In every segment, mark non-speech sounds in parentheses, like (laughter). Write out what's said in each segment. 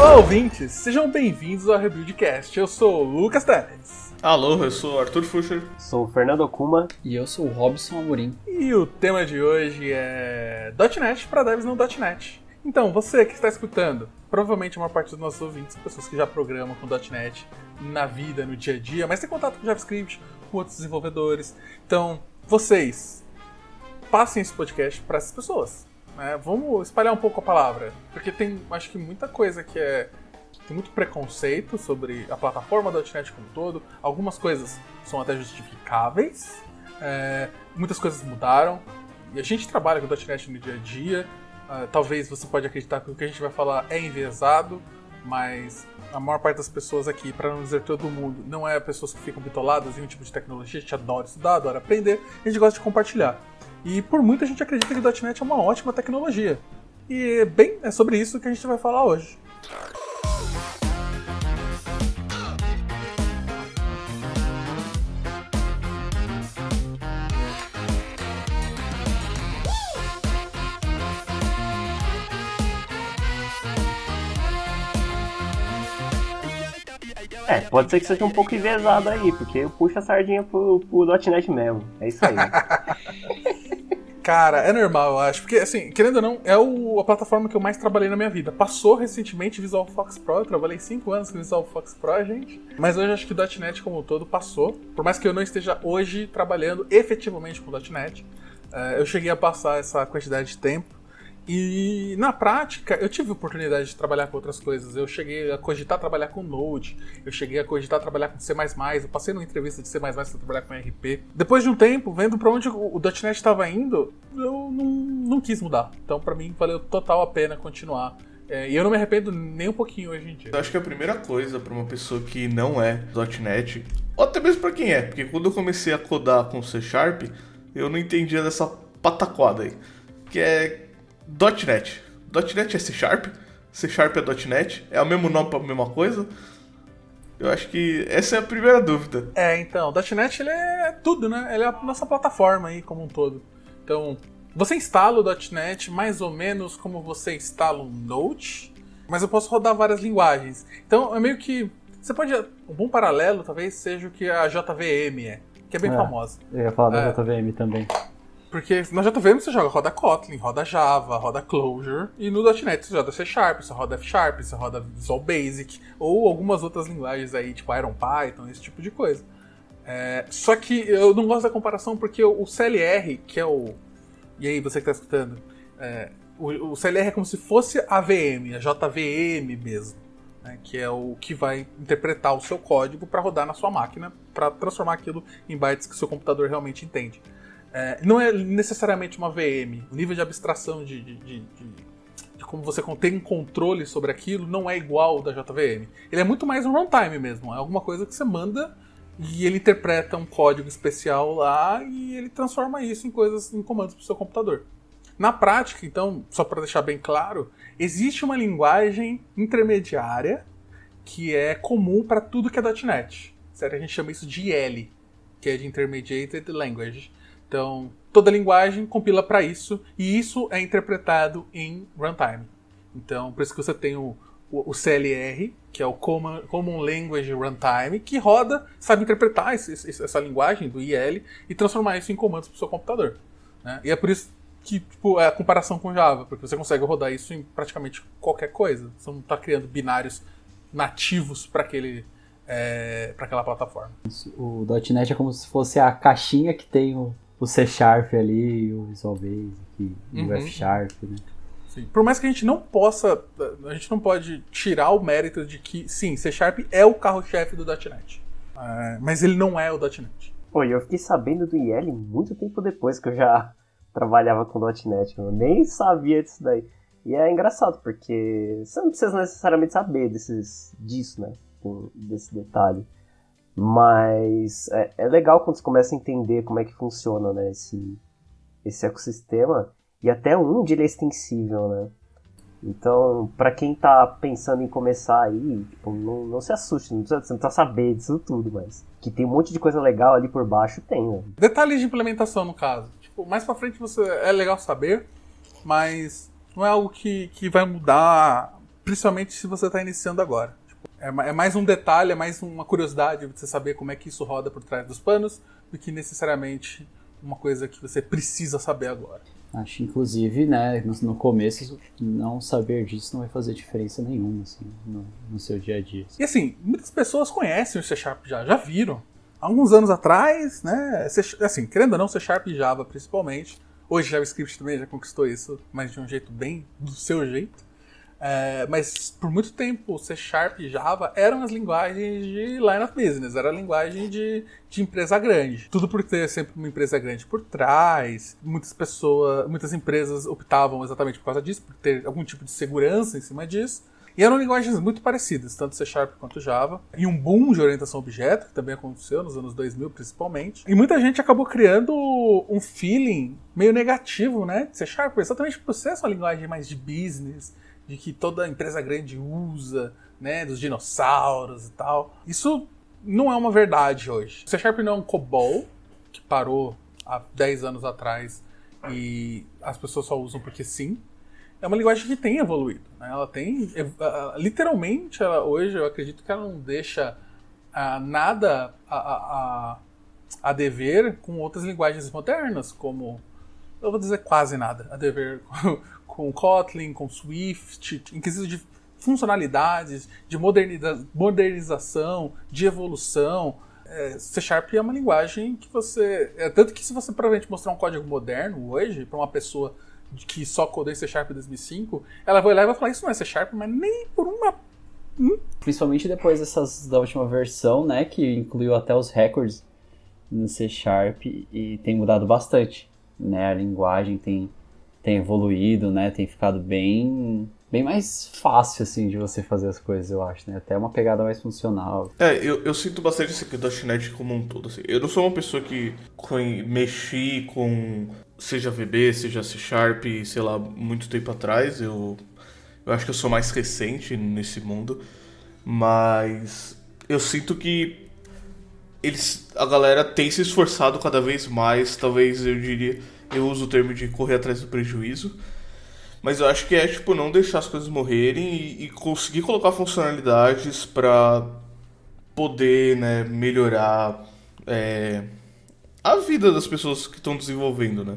Olá, ouvintes! Sejam bem-vindos ao Rebuildcast. Eu sou o Lucas Teles. Alô, eu sou o Arthur Fuscher. Sou o Fernando Kuma. E eu sou o Robson Amorim. E o tema de hoje é .NET para devs não .NET. Então, você que está escutando, provavelmente a maior parte dos nossos ouvintes são pessoas que já programam com .NET na vida, no dia a dia, mas tem contato com JavaScript, com outros desenvolvedores. Então, vocês, passem esse podcast para essas pessoas. Né? Vamos espalhar um pouco a palavra, porque tem, acho que muita coisa que é tem muito preconceito sobre a plataforma da .NET como um todo. Algumas coisas são até justificáveis. É, muitas coisas mudaram. E a gente trabalha com .NET no dia a dia. Uh, talvez você pode acreditar que o que a gente vai falar é enviesado, mas a maior parte das pessoas aqui, para não dizer todo mundo, não é pessoas que ficam bitoladas em um tipo de tecnologia. A gente adora estudar, adora aprender, a gente gosta de compartilhar. E por muita gente acredita que o .NET é uma ótima tecnologia. E bem, é sobre isso que a gente vai falar hoje. É, pode ser que seja um pouco envezado aí, porque eu puxo a sardinha pro, pro .NET mesmo. É isso aí. (laughs) Cara, é normal, eu acho. Porque, assim, querendo ou não, é o, a plataforma que eu mais trabalhei na minha vida. Passou recentemente Visual Fox Pro, eu trabalhei 5 anos com Visual Fox Pro, gente. Mas hoje acho que o .NET como um todo passou. Por mais que eu não esteja hoje trabalhando efetivamente com .NET, uh, eu cheguei a passar essa quantidade de tempo. E na prática, eu tive oportunidade de trabalhar com outras coisas. Eu cheguei a cogitar trabalhar com Node, eu cheguei a cogitar trabalhar com C, eu passei numa entrevista de C para trabalhar com RP. Depois de um tempo, vendo para onde o .NET estava indo, eu não, não quis mudar. Então, para mim, valeu total a pena continuar. É, e eu não me arrependo nem um pouquinho hoje em dia. Eu acho que a primeira coisa para uma pessoa que não é .NET, ou até mesmo para quem é, porque quando eu comecei a codar com C Sharp, eu não entendia dessa pataquada aí. Que é .NET. .NET é C Sharp, C Sharp é .NET, é o mesmo nome para a mesma coisa. Eu acho que essa é a primeira dúvida. É, então, o .NET ele é tudo, né? Ele é a nossa plataforma aí como um todo. Então, você instala o .NET mais ou menos como você instala um Node, mas eu posso rodar várias linguagens. Então, é meio que você pode um bom paralelo talvez seja o que a JVM é, que é bem é, famosa. Eu ia falar da é, JVM também. Porque na JVM você joga roda Kotlin, roda Java, roda Clojure, e no .NET você joga C Sharp, você roda F Sharp, você roda Visual Basic, ou algumas outras linguagens aí, tipo Iron Python, esse tipo de coisa. É, só que eu não gosto da comparação porque o CLR, que é o. E aí, você que está escutando, é, o, o, CLR é como se fosse a VM, a JVM mesmo, né, que é o que vai interpretar o seu código para rodar na sua máquina, para transformar aquilo em bytes que o seu computador realmente entende. É, não é necessariamente uma VM. O nível de abstração de, de, de, de, como você tem controle sobre aquilo não é igual ao da JVM. Ele é muito mais um runtime mesmo. É alguma coisa que você manda e ele interpreta um código especial lá e ele transforma isso em coisas, em comandos para o seu computador. Na prática, então, só para deixar bem claro, existe uma linguagem intermediária que é comum para tudo que é .NET. Certo? A gente chama isso de IL, que é de Intermediated Language. Então, toda linguagem compila para isso, e isso é interpretado em runtime. Então, por isso que você tem o, o, CLR, que é o Common, Common, Language Runtime, que roda, sabe interpretar esse, esse, essa linguagem do IL e transformar isso em comandos para o seu computador. Né? E é por isso que tipo, é a comparação com Java, porque você consegue rodar isso em praticamente qualquer coisa. Você não está criando binários nativos para aquele é, para aquela plataforma. O .NET é como se fosse a caixinha que tem o, o C Sharp ali, o Visual Basic, uhum. o F Sharp, né? Sim. Por mais que a gente não possa, a gente não pode tirar o mérito de que, sim, C Sharp é o carro-chefe do .NET. É, mas ele não é o .NET. Pô, eu fiquei sabendo do IL muito tempo depois que eu já (laughs) trabalhava com .NET. Eu nem sabia disso daí. E é engraçado, porque você não precisa necessariamente saber desses, disso, né? Desse detalhe. Mas é, é, legal quando você começa a entender como é que funciona né, esse, esse ecossistema e até onde ele é extensível, né? Então, para quem tá pensando em começar aí, tipo, não, não se assuste, não precisa, você não precisa saber disso tudo, mas que tem um monte de coisa legal ali por baixo, tem, né? Detalhes de implementação, no caso. Tipo, mais pra frente você é legal saber, mas não é algo que, que vai mudar principalmente se você está iniciando agora. É, é, mais um detalhe, é mais uma curiosidade de você saber como é que isso roda por trás dos panos, do que necessariamente uma coisa que você precisa saber agora. Acho, inclusive, né, no, no, começo, não saber disso não vai fazer diferença nenhuma, assim, no, no seu dia a dia. E assim, muitas pessoas conhecem o C Sharp já, já viram. Há alguns anos atrás, né, assim, querendo ou não, C Sharp e Java principalmente, hoje JavaScript também já conquistou isso, mas de um jeito bem do seu jeito. É, mas por muito tempo, C Sharp e Java eram as linguagens de line of business, era a linguagem de, de empresa grande. Tudo por ter sempre uma empresa grande por trás. Muitas pessoas, muitas empresas optavam exatamente por causa disso, por ter algum tipo de segurança em cima disso. E eram linguagens muito parecidas, tanto C Sharp quanto Java. E um boom de orientação a objeto, que também aconteceu nos anos 2000 principalmente. E muita gente acabou criando um feeling meio negativo, né? C Sharp, exatamente por ser essa linguagem mais de business, de que toda empresa grande usa, né, dos dinossauros e tal. Isso não é uma verdade hoje. C Sharp não é um COBOL, que parou há 10 anos atrás e as pessoas só usam porque sim. É uma linguagem que tem evoluído. Né? Ela tem. Literalmente, ela, hoje eu acredito que ela não deixa uh, nada a, a, a dever com outras linguagens modernas, como. Eu vou dizer quase nada a dever com Kotlin, com Swift, em quesito de funcionalidades, de moderniza modernização, de evolução. É, C Sharp é uma linguagem que você. É, tanto que se você provavelmente mostrar um código moderno hoje, para uma pessoa que só codou em C Sharp em 2005, ela vai olhar e vai falar: Isso não é C Sharp, mas nem por uma. Hum? Principalmente depois dessas, da última versão, né, que incluiu até os records no C Sharp e tem mudado bastante. Né, a linguagem tem tem evoluído, né? Tem ficado bem bem mais fácil, assim, de você fazer as coisas, eu acho, né? Até uma pegada mais funcional. É, eu, eu sinto bastante esse aqui do .NET como um todo, assim. Eu não sou uma pessoa que mexi com seja VB, seja C Sharp, sei lá, muito tempo atrás. Eu, eu acho que eu sou mais recente nesse mundo. Mas eu sinto que eles, a galera tem se esforçado cada vez mais, talvez eu diria eu uso o termo de correr atrás do prejuízo. Mas eu acho que é tipo não deixar as coisas morrerem e, e conseguir colocar funcionalidades para poder né, melhorar é, a vida das pessoas que estão desenvolvendo, né?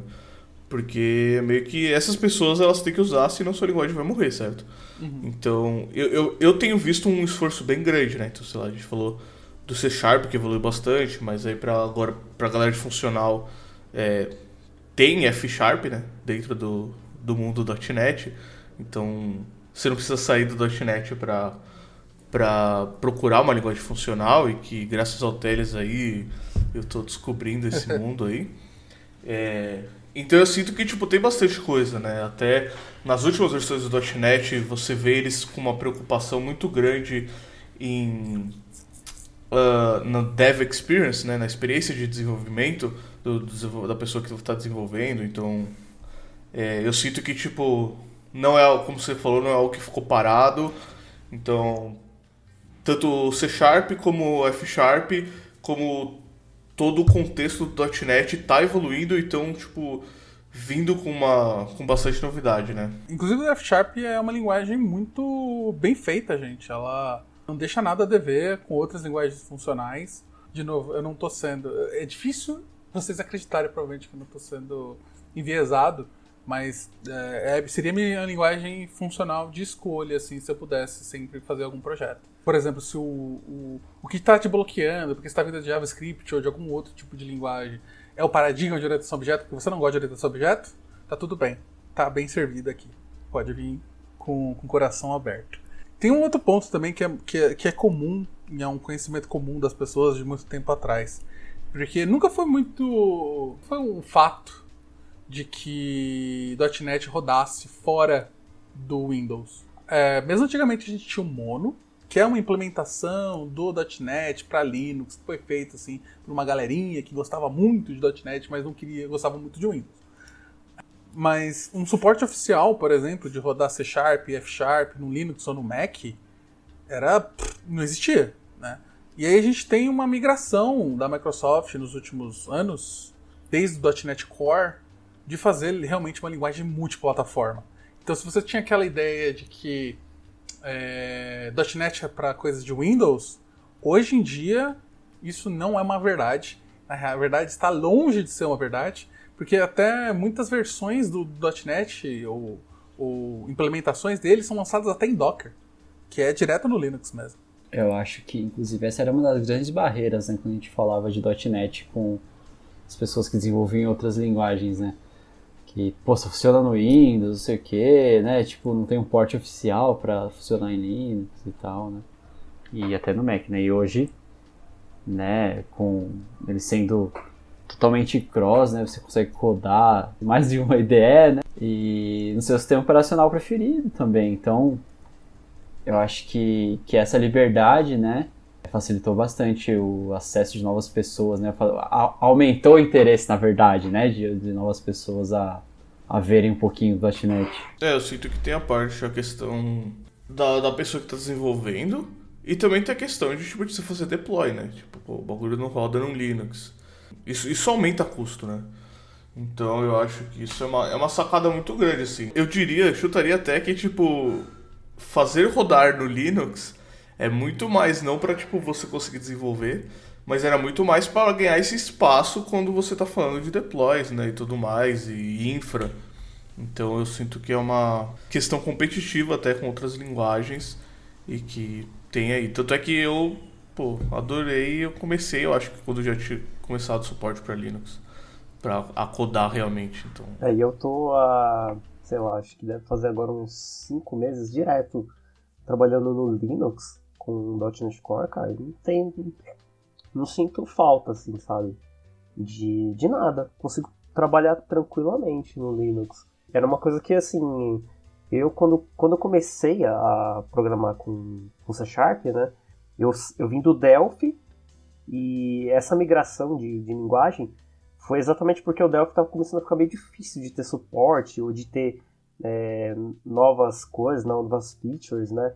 Porque meio que essas pessoas elas têm que usar, senão sua linguagem vai morrer, certo? Uhum. Então, eu, eu, eu tenho visto um esforço bem grande, né? Então, sei lá, a gente falou do C Sharp, que evoluiu bastante, mas aí para agora, pra galera de funcional, é, tem F Sharp, né? Dentro do, do mundo do .NET. Então, você não precisa sair do .NET para para procurar uma linguagem funcional e que graças ao Teles aí eu estou descobrindo esse (laughs) mundo aí. É, então eu sinto que tipo tem bastante coisa, né? Até nas últimas versões do .NET você vê eles com uma preocupação muito grande em uh, na dev experience, né? Na experiência de desenvolvimento do, do, da pessoa que está desenvolvendo. Então, é, eu sinto que, tipo, não é, como você falou, não é algo que ficou parado. Então, tanto C Sharp como F Sharp, como todo o contexto do .NET está evoluindo, então, tipo, vindo com uma com bastante novidade, né? Inclusive o F Sharp é uma linguagem muito bem feita, gente. Ela não deixa nada a dever com outras linguagens funcionais. De novo, eu não estou sendo. É difícil vocês acreditarem provavelmente que eu não estou sendo enviesado, mas é, é, seria minha linguagem funcional de escolha, assim, se eu pudesse sempre fazer algum projeto. Por exemplo, se o, o, o que está te bloqueando, porque está vindo de JavaScript ou de algum outro tipo de linguagem, é o paradigma de orientação a objeto, porque você não gosta de orientação a objeto, tá tudo bem. Tá bem servido aqui. Pode vir com, com o coração aberto. Tem um outro ponto também que é, que é, que é comum, é um conhecimento comum das pessoas de muito tempo atrás, porque nunca foi muito. Foi um fato de que .NET rodasse fora do Windows. É, mesmo antigamente a gente tinha o Mono, que é uma implementação do .NET para Linux, que foi feito assim por uma galerinha que gostava muito de .NET, mas não queria, gostava muito de Windows. Mas um suporte oficial, por exemplo, de rodar C Sharp, F Sharp no Linux ou no Mac, era não existia? E aí a gente tem uma migração da Microsoft nos últimos anos, desde o .NET Core, de fazer realmente uma linguagem multiplataforma. Então se você tinha aquela ideia de que é, .NET é para coisas de Windows, hoje em dia isso não é uma verdade. Na verdade, está longe de ser uma verdade, porque até muitas versões do .NET ou, ou implementações dele são lançadas até em Docker, que é direto no Linux mesmo. Eu acho que, inclusive, essa era uma das grandes barreiras né, quando a gente falava de .NET com as pessoas que desenvolviam outras linguagens, né? Que, pô, só funciona no Windows, não sei o que, né? Tipo, não tem um port oficial para funcionar em Linux e tal, né? E até no Mac, né? E hoje, né, com ele sendo totalmente cross, né? Você consegue codar mais de uma (laughs) IDE, né? E no seu sistema operacional preferido também. Então, eu acho que, que essa liberdade, né? Facilitou bastante o acesso de novas pessoas, né? Aumentou o interesse, na verdade, né? De, de novas pessoas a, a verem um pouquinho do .NET. É, eu sinto que tem a parte, a questão da, da pessoa que está desenvolvendo e também tem a questão de, tipo, de você fazer deploy, né? Tipo, pô, o bagulho não roda no Linux. Isso, isso aumenta custo, né? Então eu acho que isso é uma, é uma sacada muito grande, assim. Eu diria, chutaria até que, tipo, fazer rodar no Linux é muito mais não para tipo você conseguir desenvolver, mas era muito mais para ganhar esse espaço quando você está falando de deploys, né, e tudo mais e infra. Então eu sinto que é uma questão competitiva até com outras linguagens e que tem aí. Tanto é que eu, pô, adorei, eu comecei, eu acho que quando já tinha começado o suporte para Linux, para acodar realmente, então. É, e eu tô a sei lá, acho que deve fazer agora uns 5 meses direto trabalhando no Linux com .NET Core, cara, não tem. Não sinto falta, assim, sabe? De, de nada. Consigo trabalhar tranquilamente no Linux. Era uma coisa que, assim, eu quando, quando eu comecei a programar com, com C Sharp, né? Eu, eu vim do Delphi e essa migração de, de linguagem foi exatamente porque o Delphi estava começando a ficar meio difícil de ter suporte ou de ter é, novas coisas, novas features, né?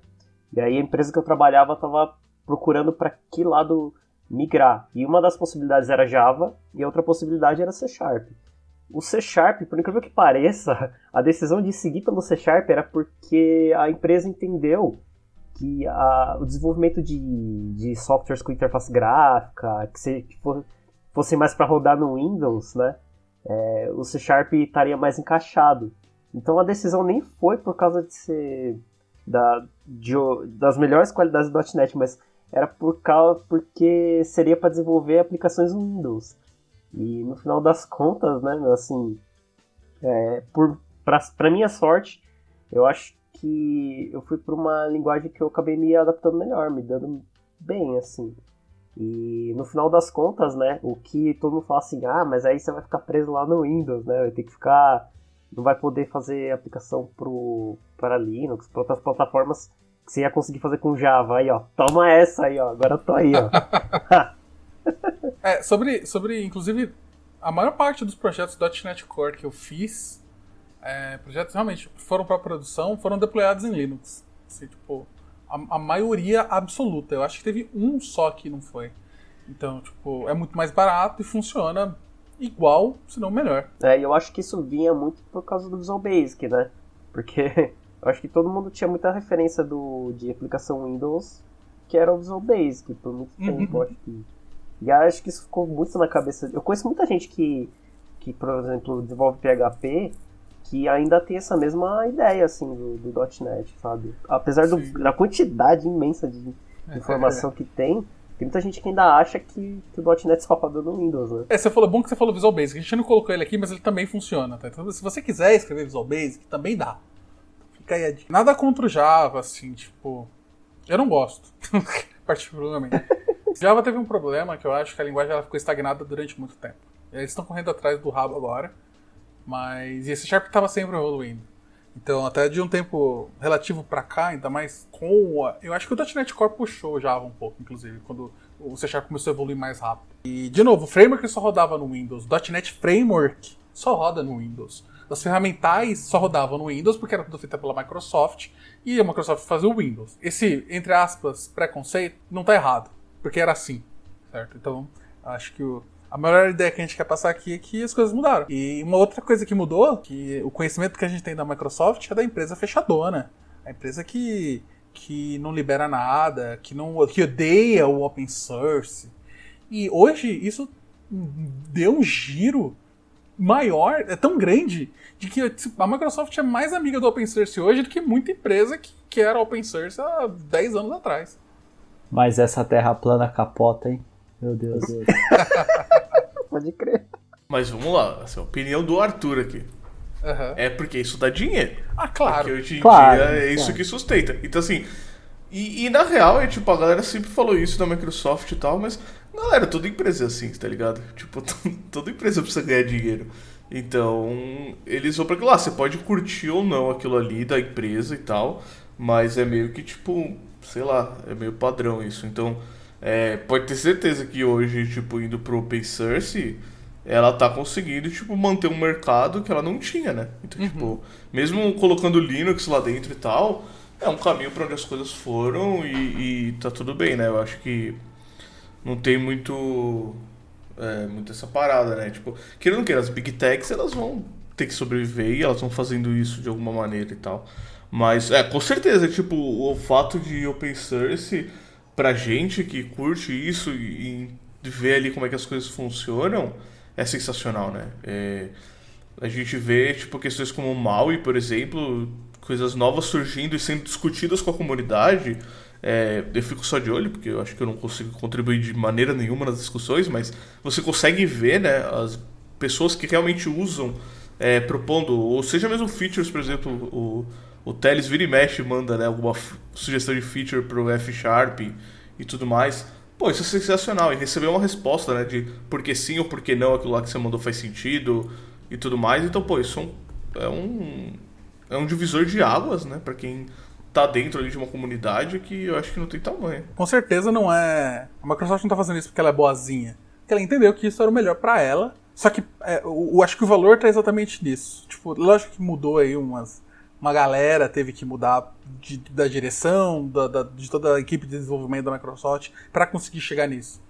E aí a empresa que eu trabalhava estava procurando para que lado migrar. E uma das possibilidades era Java e a outra possibilidade era C Sharp. O C Sharp, por incrível que pareça, (laughs) a decisão de seguir pelo C Sharp era porque a empresa entendeu que a, o desenvolvimento de, de softwares com interface gráfica, que, se, que for, fosse mais para rodar no Windows, né? É, o C Sharp estaria mais encaixado. Então a decisão nem foi por causa de ser da, de, das melhores qualidades do .NET, mas era por causa porque seria para desenvolver aplicações Windows. E no final das contas, né, assim, é, por minha sorte, eu acho que eu fui para uma linguagem que eu acabei me adaptando melhor, me dando bem, assim. E no final das contas, né, o que todo mundo fala assim, ah, mas aí você vai ficar preso lá no Windows, né, vai ter que ficar, não vai poder fazer aplicação para Linux, para outras plataformas que você ia conseguir fazer com Java, aí ó, toma essa aí ó, agora eu tô aí ó. (laughs) é, sobre, sobre, inclusive, a maior parte dos projetos .NET Core que eu fiz, é, projetos realmente foram para produção, foram deployados em Linux. Assim, tipo, a, a, maioria absoluta. Eu acho que teve um só que não foi. Então, tipo, é muito mais barato e funciona igual, se não melhor. É, e eu acho que isso vinha muito por causa do Visual Basic, né? Porque (laughs) eu acho que todo mundo tinha muita referência do, de aplicação Windows que era o Visual Basic por muito uhum. tempo, acho que. E acho que isso ficou muito na cabeça. Eu conheço muita gente que, que por exemplo, desenvolve PHP que ainda tem essa mesma ideia, assim, do, do .NET, sabe? Apesar do, da quantidade imensa de (laughs) informação que tem, tem muita gente que ainda acha que, que o .NET só roda no Windows, né? É, você falou, bom que você falou Visual Basic. A gente não colocou ele aqui, mas ele também funciona, tá? Então, se você quiser escrever Visual Basic, também dá. Fica aí a dica. Nada contra o Java, assim, tipo... Eu não gosto, (laughs) particularmente. (laughs) Java teve um problema que eu acho que a linguagem ela ficou estagnada durante muito tempo. Eles estão correndo atrás do rabo agora. Mas esse Sharp estava sempre evoluindo. Então, até de um tempo relativo para cá, ainda mais com a... Eu acho que o .NET Core puxou o Java um pouco, inclusive, quando o C Sharp começou a evoluir mais rápido. E, de novo, o framework só rodava no Windows. O .NET Framework só roda no Windows. As ferramentais só rodavam no Windows porque era tudo feita pela Microsoft e a Microsoft fazia o Windows. Esse, entre aspas, preconceito não está errado, porque era assim, certo? Então, acho que o, a maior ideia que a gente quer passar aqui é que as coisas mudaram. E uma outra coisa que mudou, que o conhecimento que a gente tem da Microsoft é da empresa fechadona. A empresa que, que não libera nada, que não que odeia o open source. E hoje isso deu um giro maior, é tão grande, de que a Microsoft é mais amiga do open source hoje do que muita empresa que, que era open source há 10 anos atrás. Mas essa terra plana capota, hein? Meu Deus. Deus. (laughs) Pode crer. Mas vamos lá, assim, a opinião do Arthur aqui. Uhum. É porque isso dá dinheiro. Ah, claro. Porque hoje em Claro, dia é isso claro. que sustenta. Então, assim. E, e na real, é tipo, a galera sempre falou isso da Microsoft e tal, mas, galera, toda empresa é assim, tá ligado? (laughs) Tipo, toda empresa precisa ganhar dinheiro. Então, eles vão pra aquilo lá. Você pode curtir ou não aquilo ali da empresa e tal, mas é meio que, tipo, sei lá, é meio padrão isso. Então, é, pode ter certeza que hoje, tipo, indo pro open source, ela tá conseguindo, tipo, manter um mercado que ela não tinha, né? Então, tipo, mesmo colocando Linux lá dentro e tal, é um caminho pra onde as coisas foram e, e tá tudo bem, né? Eu acho que não tem muito. É, muito essa parada, né? Tipo, querendo ou não queira, as big techs elas vão ter que sobreviver e elas vão fazendo isso de alguma maneira e tal. Mas, é, com certeza, tipo, o fato de open source, pra gente que curte isso e, e ver ali como é que as coisas funcionam, é sensacional, né? É, a gente vê, tipo, questões como o MAUI, por exemplo, coisas novas surgindo e sendo discutidas com a comunidade. É, eu fico só de olho, porque eu acho que eu não consigo contribuir de maneira nenhuma nas discussões, mas você consegue ver, né, as pessoas que realmente usam, é, propondo, ou seja mesmo features, por exemplo, o, o Teles vira e mexe manda né, alguma sugestão de feature pro F Sharp e tudo mais. Pô, isso é sensacional. E receber uma resposta, né, de por que sim ou por que não aquilo lá que você mandou faz sentido e tudo mais. Então, pô, isso é um, é um, é divisor de águas, né, pra quem tá dentro ali de uma comunidade que eu acho que não tem tamanho. Com certeza não é. A Microsoft não tá fazendo isso porque ela é boazinha. Porque ela entendeu que isso era o melhor pra ela. Só que é, eu, eu acho que o valor tá exatamente nisso. Tipo, lógico que mudou aí umas. Uma galera teve que mudar de- da direção, da, da- de toda a equipe de desenvolvimento da Microsoft pra conseguir chegar nisso.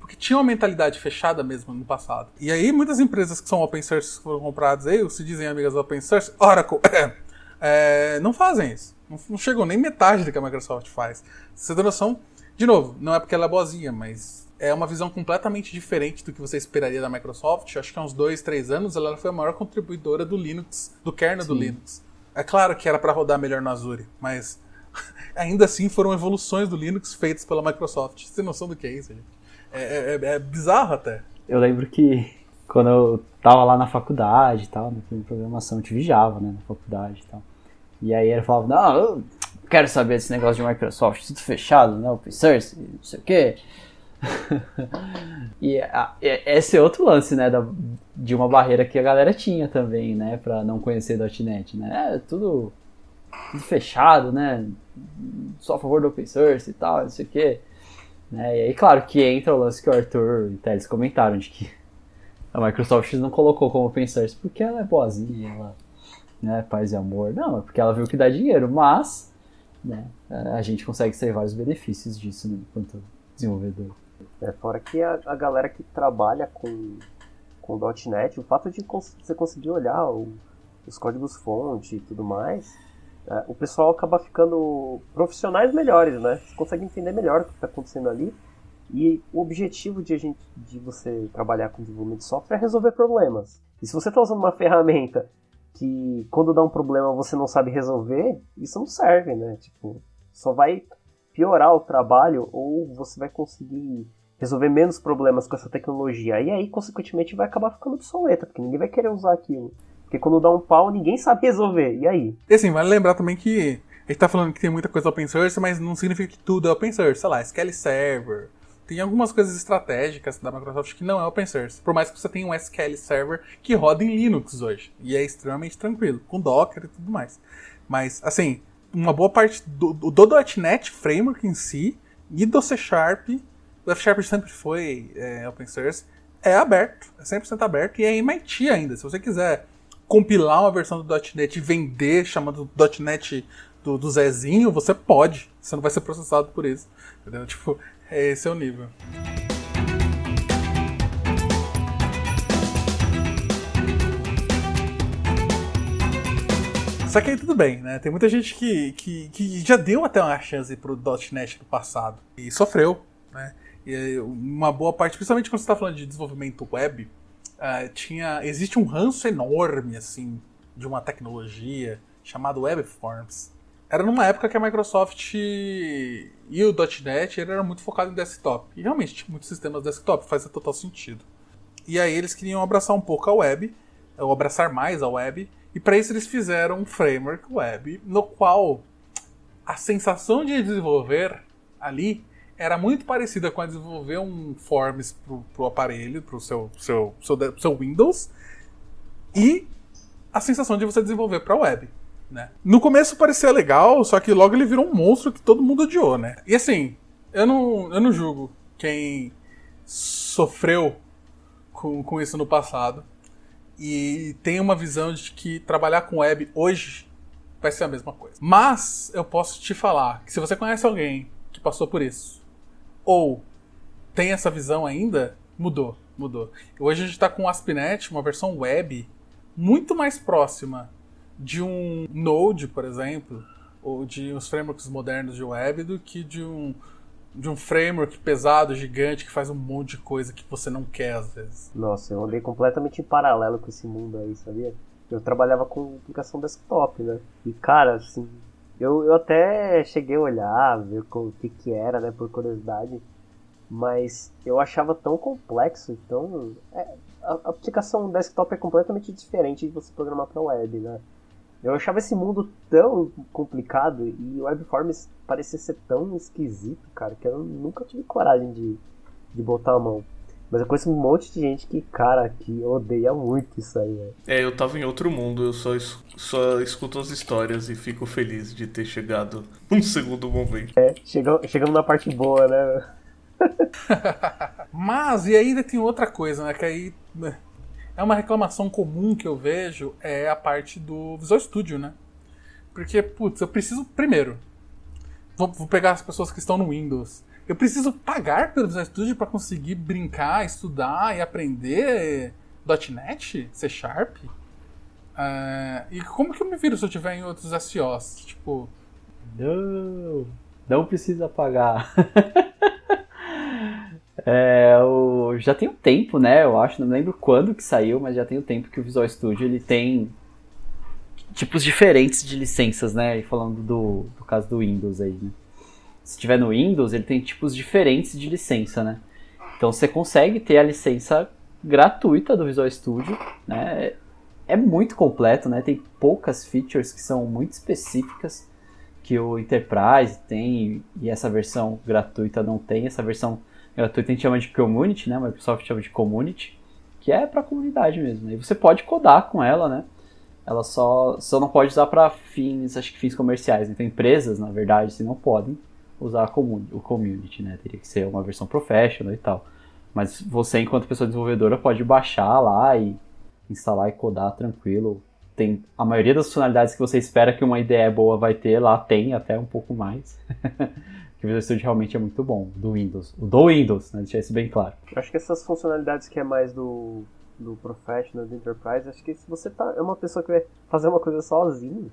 Porque, tinha uma mentalidade fechada mesmo no passado. E aí muitas empresas que são open source que foram compradas aí, ou se dizem amigas do open source, Oracle, (coughs) é, não fazem isso. Não, não chegam nem metade do que a Microsoft faz. Você tem noção? De novo, não é porque ela é boazinha, mas é uma visão completamente diferente do que você esperaria da Microsoft. Acho que há uns dois, três anos ela foi a maior contribuidora do Linux, do kernel do Linux. É claro que era para rodar melhor no Azure, mas (laughs) ainda assim foram evoluções do Linux feitas pela Microsoft. Você tem noção do que é isso, gente? É, é- é bizarro até. Eu lembro que quando eu tava lá na faculdade e tal, na programação, eu tive Java, né, na faculdade e tal. E aí ele falava, não, eu quero saber desse negócio de Microsoft, tudo fechado, né, open source, não sei o quê. (laughs) e a- esse é outro lance, né, da, de uma barreira que a galera tinha também, né, pra não conhecer .NET, né, é tudo, tudo fechado, né, só a favor do open source e tal, não sei o quê. Né? E aí, claro, que entra o lance que o Arthur e Teles comentaram, de que a Microsoft não colocou como open source porque ela é boazinha, ela né, paz e amor. Não, é porque ela viu que dá dinheiro, mas né, a gente consegue extrair vários benefícios disso né, enquanto desenvolvedor. É, fora que a, a galera que trabalha com, com .NET, o fato de cons- você conseguir olhar o- os códigos-fonte e tudo mais, é, o pessoal acaba ficando profissionais melhores, né? Você consegue entender melhor o que está acontecendo ali. E o objetivo de, a gente, de você trabalhar com desenvolvimento de software é resolver problemas. E se você está usando uma ferramenta que quando dá um problema você não sabe resolver, isso não serve, né? Tipo, só vai piorar o trabalho ou você vai conseguir resolver menos problemas com essa tecnologia. E aí, consequentemente, vai acabar ficando obsoleta, porque ninguém vai querer usar aquilo. Porque quando dá um pau, ninguém sabe resolver. E aí? E assim, vale lembrar também que a gente tá falando que tem muita coisa open source, mas não significa que tudo é open source. Sei lá, SQL Server. Tem algumas coisas estratégicas da Microsoft que não é open source. Por mais que você tenha um SQL Server que roda em Linux hoje. E é extremamente tranquilo, com Docker e tudo mais. Mas, assim, uma boa parte do, do, .NET Framework em si e do C Sharp, o F Sharp sempre foi é, open source, é aberto, é 100% aberto e é MIT ainda. Se você quiser compilar uma versão do .NET e vender chamando .NET do, do Zezinho, você pode. Você não vai ser processado por isso. Entendeu? Tipo, esse é o nível. Só que aí tudo bem, né? Tem muita gente que, que, que já deu até uma chance pro .NET no passado e sofreu, né? E uma boa parte, principalmente quando você está falando de desenvolvimento web, uh, tinha existe um ranço enorme assim de uma tecnologia chamada Webforms. Era numa época que a Microsoft e o .NET era muito focado em desktop. E realmente tinha muitos sistemas desktop, faz total sentido. E aí eles queriam abraçar um pouco a web, ou abraçar mais a web, e para isso eles fizeram um framework web no qual a sensação de desenvolver ali era muito parecida com a de desenvolver um Forms pro, pro aparelho, pro seu, seu, seu, seu Windows, e a sensação de você desenvolver para web. Né? No começo parecia legal, só que logo ele virou um monstro que todo mundo odiou, né? E assim, eu não, eu não julgo quem sofreu com, com isso no passado e tem uma visão de que trabalhar com web hoje vai ser a mesma coisa. Mas eu posso te falar que se você conhece alguém que passou por isso ou tem essa visão ainda, mudou, mudou. Hoje a gente está com o ASP.NET, uma versão web muito mais próxima de um Node, por exemplo, ou de uns frameworks modernos de web do que de um de um framework pesado, gigante, que faz um monte de coisa que você não quer às vezes. Nossa, eu andei completamente em paralelo com esse mundo aí, sabia? Eu trabalhava com aplicação desktop, né? E cara, assim, eu, eu até cheguei a olhar, ver o que, que era, né, por curiosidade, mas eu achava tão complexo, então. É, a, a aplicação desktop é completamente diferente de você programar para web, né? Eu achava esse mundo tão complicado e o Webforms parecia ser tão esquisito, cara, que eu nunca tive coragem de, de botar a mão. Mas eu conheço um monte de gente que, cara, que odeia muito isso aí, né? É, eu tava em outro mundo, eu só, só escuto as histórias e fico feliz de ter chegado num segundo momento. É, chegamos, chegamos na parte boa, né? (laughs) Mas, e ainda tem outra coisa, né? Que aí né, é uma reclamação comum que eu vejo, é a parte do Visual Studio, né? Porque, putz, eu preciso, primeiro, vou, vou pegar as pessoas que estão no Windows. Eu preciso pagar pelo Visual Studio para conseguir brincar, estudar e aprender .NET, C Sharp? Uh, e como que eu me viro se eu tiver em outros SOs? Tipo... Não, não precisa pagar. (laughs) É, o, já tem um tempo, né? Eu acho, não lembro quando que saiu, mas já tem um tempo que o Visual Studio ele tem tipos diferentes de licenças, né? E falando do, do caso do Windows aí, né? Se tiver no Windows, ele tem tipos diferentes de licença, né? Então você consegue ter a licença gratuita do Visual Studio, né? É muito completo, né? Tem poucas features que são muito específicas que o Enterprise tem e essa versão gratuita não tem. Essa versão a gente chama de Community, né? A Microsoft chama de Community, que é para a comunidade mesmo. E você pode codar com ela, né? Ela só, só não pode usar para fins, acho que fins comerciais. Então empresas, na verdade, se não podem usar a community, o community, né? Teria que ser uma versão professional e tal. Mas você, enquanto pessoa desenvolvedora, pode baixar lá e instalar e codar tranquilo. Tem a maioria das funcionalidades que você espera que uma IDE boa vai ter, lá tem até um pouco mais. (laughs) o Visual Studio realmente é muito bom, do Windows. O do Windows, né? Deixar isso bem claro. Eu acho que essas funcionalidades que é mais do, do Professional, do Enterprise, acho que se você tá, é uma pessoa que vai fazer uma coisa sozinho,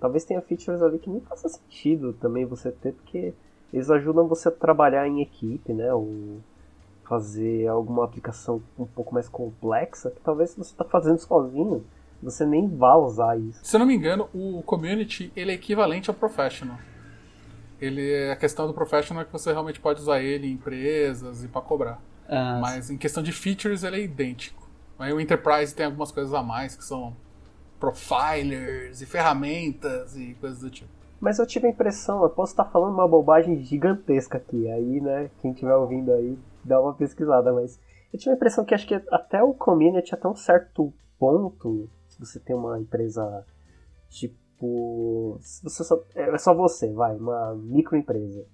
talvez tenha features ali que nem faça sentido também você ter, porque eles ajudam você a trabalhar em equipe, né? Ou fazer alguma aplicação um pouco mais complexa, que talvez se você está fazendo sozinho, você nem vá usar isso. Se eu não me engano, o community ele é equivalente ao professional. Ele é a questão do professional é que você realmente pode usar ele em empresas e para cobrar. Ah, Mas em questão de features ele é idêntico. Aí o Enterprise tem algumas coisas a mais que são profilers e ferramentas e coisas do tipo. Mas eu tive a impressão, eu posso estar falando uma bobagem gigantesca aqui, aí, né, quem estiver ouvindo aí, dá uma pesquisada, mas eu tive a impressão que acho que até o community até um certo ponto, se você tem uma empresa tipo Tipo, você só, é só você, vai, uma microempresa.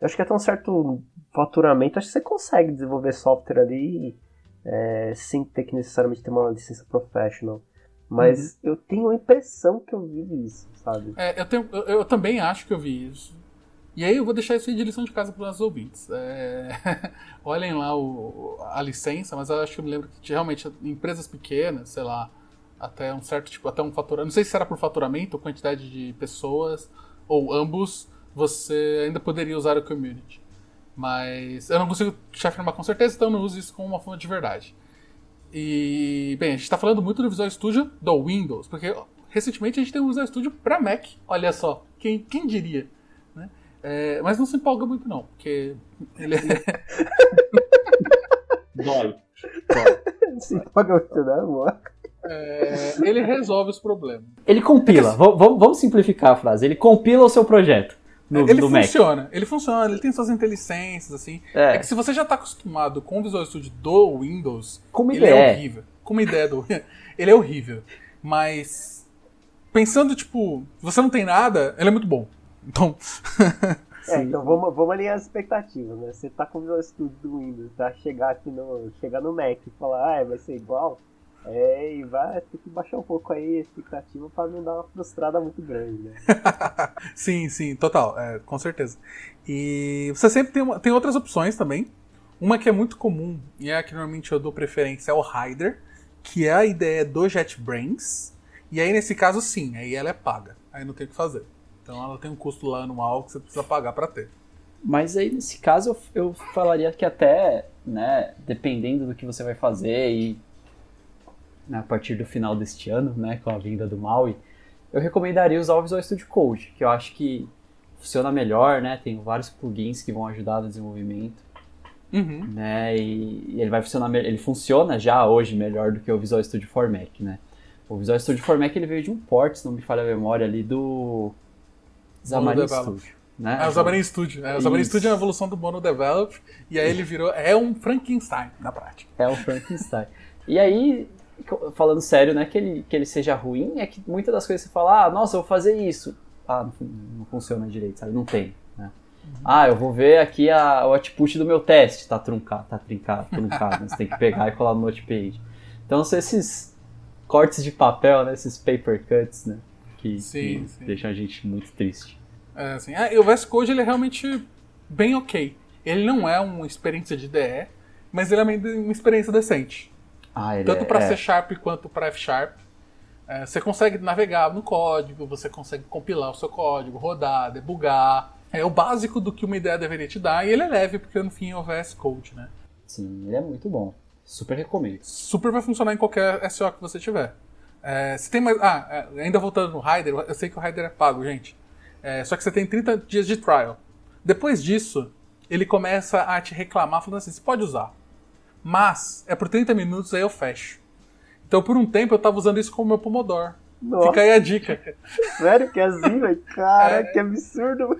Eu acho que até um certo faturamento, acho que você consegue desenvolver software ali é, sem ter que necessariamente ter uma licença professional. Mas uhum. eu tenho a impressão que eu vi isso, sabe? É, eu, tenho, eu, eu, também acho que eu vi isso. E aí eu vou deixar isso aí de lição de casa para os ouvintes. É... (laughs) Olhem lá o, a licença, mas eu acho que eu me lembro que realmente empresas pequenas, sei lá, até um certo tipo, até um faturamento. Não sei se era por faturamento, ou quantidade de pessoas, ou ambos, você ainda poderia usar o community. Mas eu não consigo te afirmar com certeza, então eu não uso isso como uma fonte de verdade. E, bem, a gente está falando muito do Visual Studio do Windows, porque recentemente a gente tem o Visual Studio para Mac. Olha só, quem, quem diria? Né? É, mas não se empolga muito, não, porque ele é. (laughs) Dói. Se empolga muito, né, amor? É, ele resolve os problemas. Ele compila, v- v- vamos simplificar a frase. Ele compila o seu projeto no, ele no Mac. funciona, ele funciona, ele tem suas inteligências, assim. É. É. que se você já está acostumado com o Visual Studio do Windows, Como ele ideia. é horrível. Como ideia do (laughs) ele é horrível. Mas pensando, tipo, você não tem nada, ele é muito bom. Então, (laughs) É, então vamos, vamos alinhar as expectativas, né? Você tá com o Visual Studio do Windows, tá? Chegar aqui no. chegar no Mac e falar, ah, vai ser igual. É, e vai ter que baixar um pouco aí a expectativa pra não dar uma frustrada muito grande, né? (laughs) sim, sim, total, é, com certeza. E você sempre tem, uma- tem outras opções também. Uma que é muito comum e é a que normalmente eu dou preferência é o Rider, que é a ideia do JetBrains. E aí, nesse caso, sim, aí ela é paga. Aí não tem o que fazer. Então ela tem um custo lá anual que você precisa pagar para ter. Mas aí, nesse caso, eu, eu falaria que até, né, dependendo do que você vai fazer e né, a partir do final deste ano, né, com a vinda do Maui, eu recomendaria usar o Visual Studio Code, que eu acho que funciona melhor, né, tem vários plugins que vão ajudar no desenvolvimento, Uhum. né, e, e ele vai funcionar, ele funciona já hoje melhor do que o Visual Studio for Mac, né. O Visual Studio for Mac ele veio de um port, se não me falha a memória, ali do Xamarin. Studio, né. É o Xamarin Studio. É, o Xamarin. Studio é a evolução do Mono Develop. E aí ele virou. É um Frankenstein na prática. É o Frankenstein. E aí, falando sério, não é que ele, que ele seja ruim, é que muitas das coisas você fala, ah, nossa, eu vou fazer isso. Ah, não, não funciona direito, sabe? Não tem. Né? Ah, eu vou ver aqui a, o output do meu teste, tá truncado, tá trincado, truncado. né? Você tem que pegar e colar no Notepad. Então são esses cortes de papel, né? Esses paper cuts, né? Que, Sim, que sim. deixam a gente muito triste. É, assim, e o VS Code ele é realmente bem ok. Ele não é uma experiência de DE, mas ele é uma experiência decente. Ah, Tanto é, para é, C Sharp quanto para F Sharp. É, você consegue navegar no código, você consegue compilar o seu código, rodar, debugar. É o básico do que uma ideia deveria te dar, e ele é leve, porque no fim é o VS Code, né? Sim, ele é muito bom. Super recomendo. super vai funcionar em qualquer SO que você tiver. É, você tem mais. Ah, é, ainda voltando no Rider, eu sei que o Rider é pago, gente. É, só que você tem 30 dias de trial. Depois disso, ele começa a te reclamar, falando assim: você pode usar. Mas é por 30 minutos, aí eu fecho. Então, por um tempo, eu tava usando isso como meu Pomodoro. Nossa, Fica aí a dica. sério que é assim, velho? Cara, (laughs) É. que absurdo.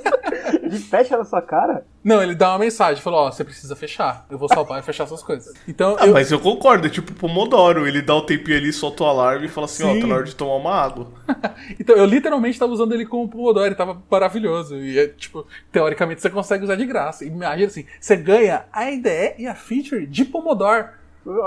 (laughs) Ele fecha na sua cara? Não, ele dá uma mensagem, falou: Ó, você precisa fechar. Eu vou salvar e fechar suas coisas. Então, Ah, eu, mas eu concordo, é tipo Pomodoro, ele dá o tempinho ali, solta o alarme e fala assim, ó, tá na hora de tomar uma água. (laughs) Então, eu literalmente tava usando ele como Pomodoro, ele tava maravilhoso. E, é, tipo, teoricamente você consegue usar de graça. E Imagina assim, você ganha a IDE e a feature de Pomodoro.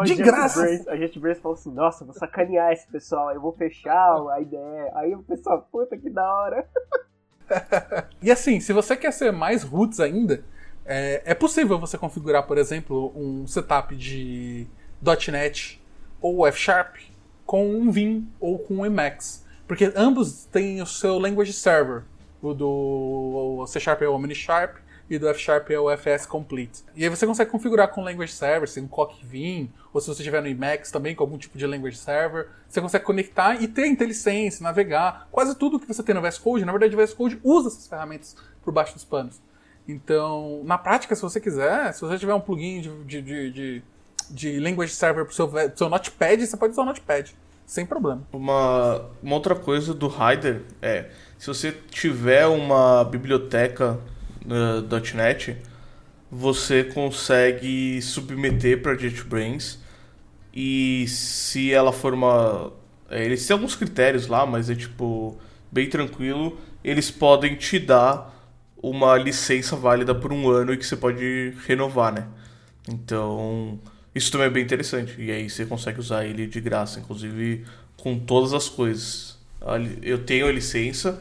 De graça. Brains- a gente Brains falou assim, nossa, vou sacanear esse pessoal, eu vou fechar a ideia. Aí o pessoal, puta que da hora. (laughs) (laughs) E assim, se você quer ser mais roots ainda, é, é possível você configurar, por exemplo, um setup de .NET ou F Sharp com um Vim ou com um Emacs. Porque ambos têm o seu language server. O do C Sharp é o Omni Sharp e do F Sharp é o FS Complete. E aí você consegue configurar com language server, se um Vim, ou se você tiver no Emacs também com algum tipo de language server, você consegue conectar e ter IntelliSense, navegar, quase tudo que você tem no VS Code, na verdade o VS Code usa essas ferramentas por baixo dos panos. Então, na prática, se você quiser, se você tiver um plugin de, de, de, de, de language server pro seu, seu Notepad, você pode usar o Notepad, sem problema. Uma, uma outra coisa do Rider é, se você tiver uma biblioteca uh, .NET, você consegue submeter para JetBrains e se ela for uma... é, eles têm alguns critérios lá, mas é tipo bem tranquilo. Eles podem te dar uma licença válida por um ano e que você pode renovar, né? Então, isso também é bem interessante. E aí você consegue usar ele de graça, inclusive com todas as coisas. Eu tenho a licença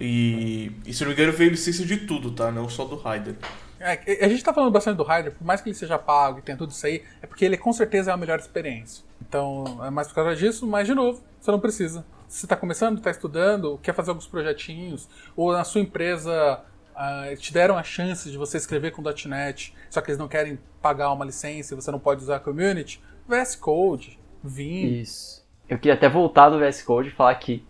e, e se não me engano veio licença de tudo, tá? Não só do Rider. É, a gente tá falando bastante do Rider, por mais que ele seja pago e tenha tudo isso aí, é porque ele com certeza é a melhor experiência. Então, é mais por causa disso, mas de novo, você não precisa. Se está começando, está estudando, quer fazer alguns projetinhos, ou na sua empresa uh, te deram a chance de você escrever com .NET, só que eles não querem pagar uma licença e você não pode usar a community, VS Code, Vim. Isso. Eu queria até voltar do VS Code e falar que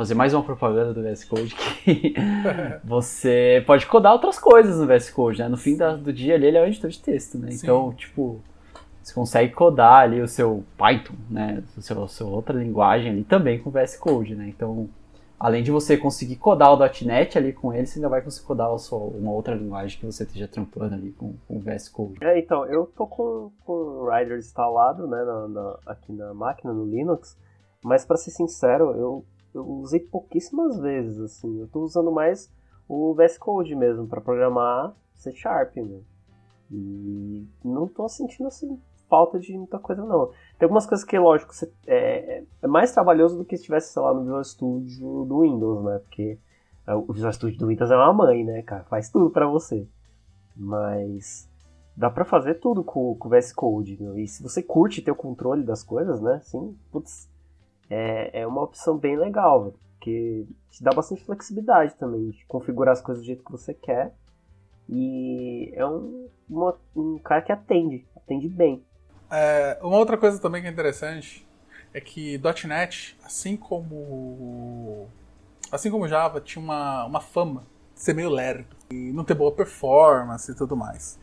fazer mais uma propaganda do VS Code que (laughs) você pode codar outras coisas no VS Code, né? No fim da, do dia ali ele é um editor de texto, né? Sim. Então, tipo, você consegue codar ali o seu Python, né? O seu, a sua outra linguagem ali também com VS Code, né? Então, além de você conseguir codar o .NET ali com ele, você ainda vai conseguir codar sua, uma outra linguagem que você esteja trampando ali com, com o VS Code. É, então, eu tô com, com o Rider instalado, né, na, na, aqui na máquina, no Linux, mas para ser sincero, eu, eu usei pouquíssimas vezes, assim, eu tô usando mais o VS Code mesmo, para programar C Sharp, né? E não tô sentindo, assim, falta de muita coisa, não. Tem algumas coisas que, lógico, você, é, é, mais trabalhoso do que se estivesse, sei lá, no Visual Studio do Windows, né? Porque é, o Visual Studio do Windows é uma mãe, né, cara? Faz tudo para você. Mas dá para fazer tudo com, o VS Code. Né? E se você curte ter o controle das coisas, né? Sim, putz, é, é uma opção bem legal, porque te dá bastante flexibilidade também de configurar as coisas do jeito que você quer. E é um, uma, um cara que atende, atende bem. É, uma outra coisa também que é interessante é que .NET, assim como assim como Java, tinha uma, uma fama de ser meio lerdo e não ter boa performance e tudo mais.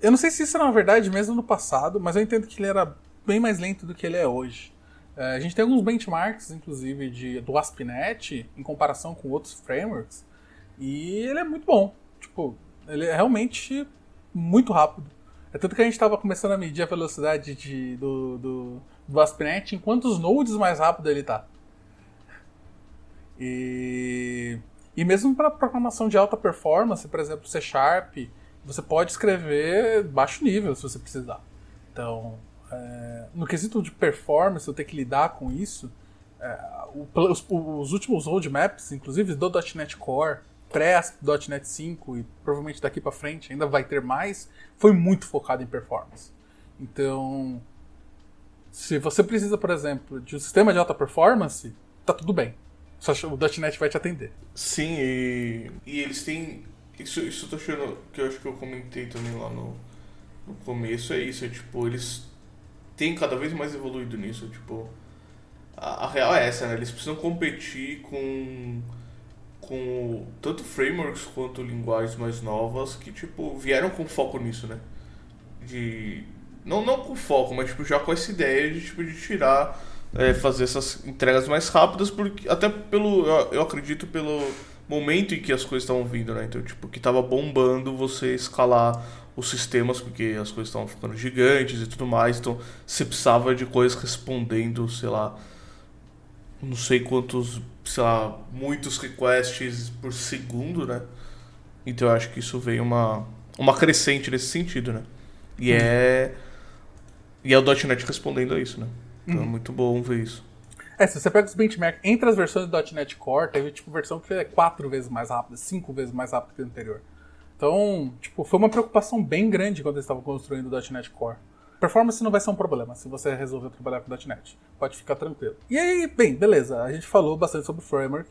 Eu não sei se isso era uma verdade mesmo no passado, mas eu entendo que ele era bem mais lento do que ele é hoje. É, a gente tem alguns benchmarks, inclusive, de, do ASP.NET em comparação com outros frameworks, e ele é muito bom. Tipo, ele é realmente muito rápido. É tanto que a gente estava começando a medir a velocidade de, do, do, do ASP.NET em quantos nodes mais rápido ele está. E, e mesmo para programação de alta performance, por exemplo, C Sharp, você pode escrever baixo nível se você precisar. Então, é, no quesito de performance, eu ter que lidar com isso, é, o, os, os, últimos roadmaps, inclusive do .NET Core, pré-.NET 5 e provavelmente daqui para frente ainda vai ter mais, foi muito focado em performance. Então, se você precisa, por exemplo, de um sistema de alta performance, tá tudo bem. Só o .NET vai te atender. Sim, e, e eles têm isso, isso eu tô achando que eu acho que eu comentei também lá no, no começo, é isso, é tipo, eles têm cada vez mais evoluído nisso, tipo, a, a real é essa, né? Eles precisam competir com com tanto frameworks quanto linguagens mais novas que tipo vieram com foco nisso, né? De não não com foco, mas tipo já com essa ideia de tipo de tirar é, fazer essas entregas mais rápidas porque até pelo eu, eu acredito pelo momento em que as coisas estavam vindo, né? Então, tipo, que tava bombando você escalar os sistemas porque as coisas estavam ficando gigantes e tudo mais, então você precisava de coisas respondendo, sei lá, não sei quantos, sei lá, muitos requests por segundo, né? Então eu acho que isso veio uma, uma crescente nesse sentido, né? E uhum. é. E é o .NET respondendo a isso, né? Então uhum. é muito bom ver isso. É, se você pega os benchmarks entre as versões do .NET Core, teve tipo versão que é quatro vezes mais rápida, cinco vezes mais rápida que a anterior. Então, tipo, foi uma preocupação bem grande quando eles estavam construindo o .NET Core. Performance não vai ser um problema se você resolver trabalhar com .NET. Pode ficar tranquilo. E aí, bem, beleza. A gente falou bastante sobre framework.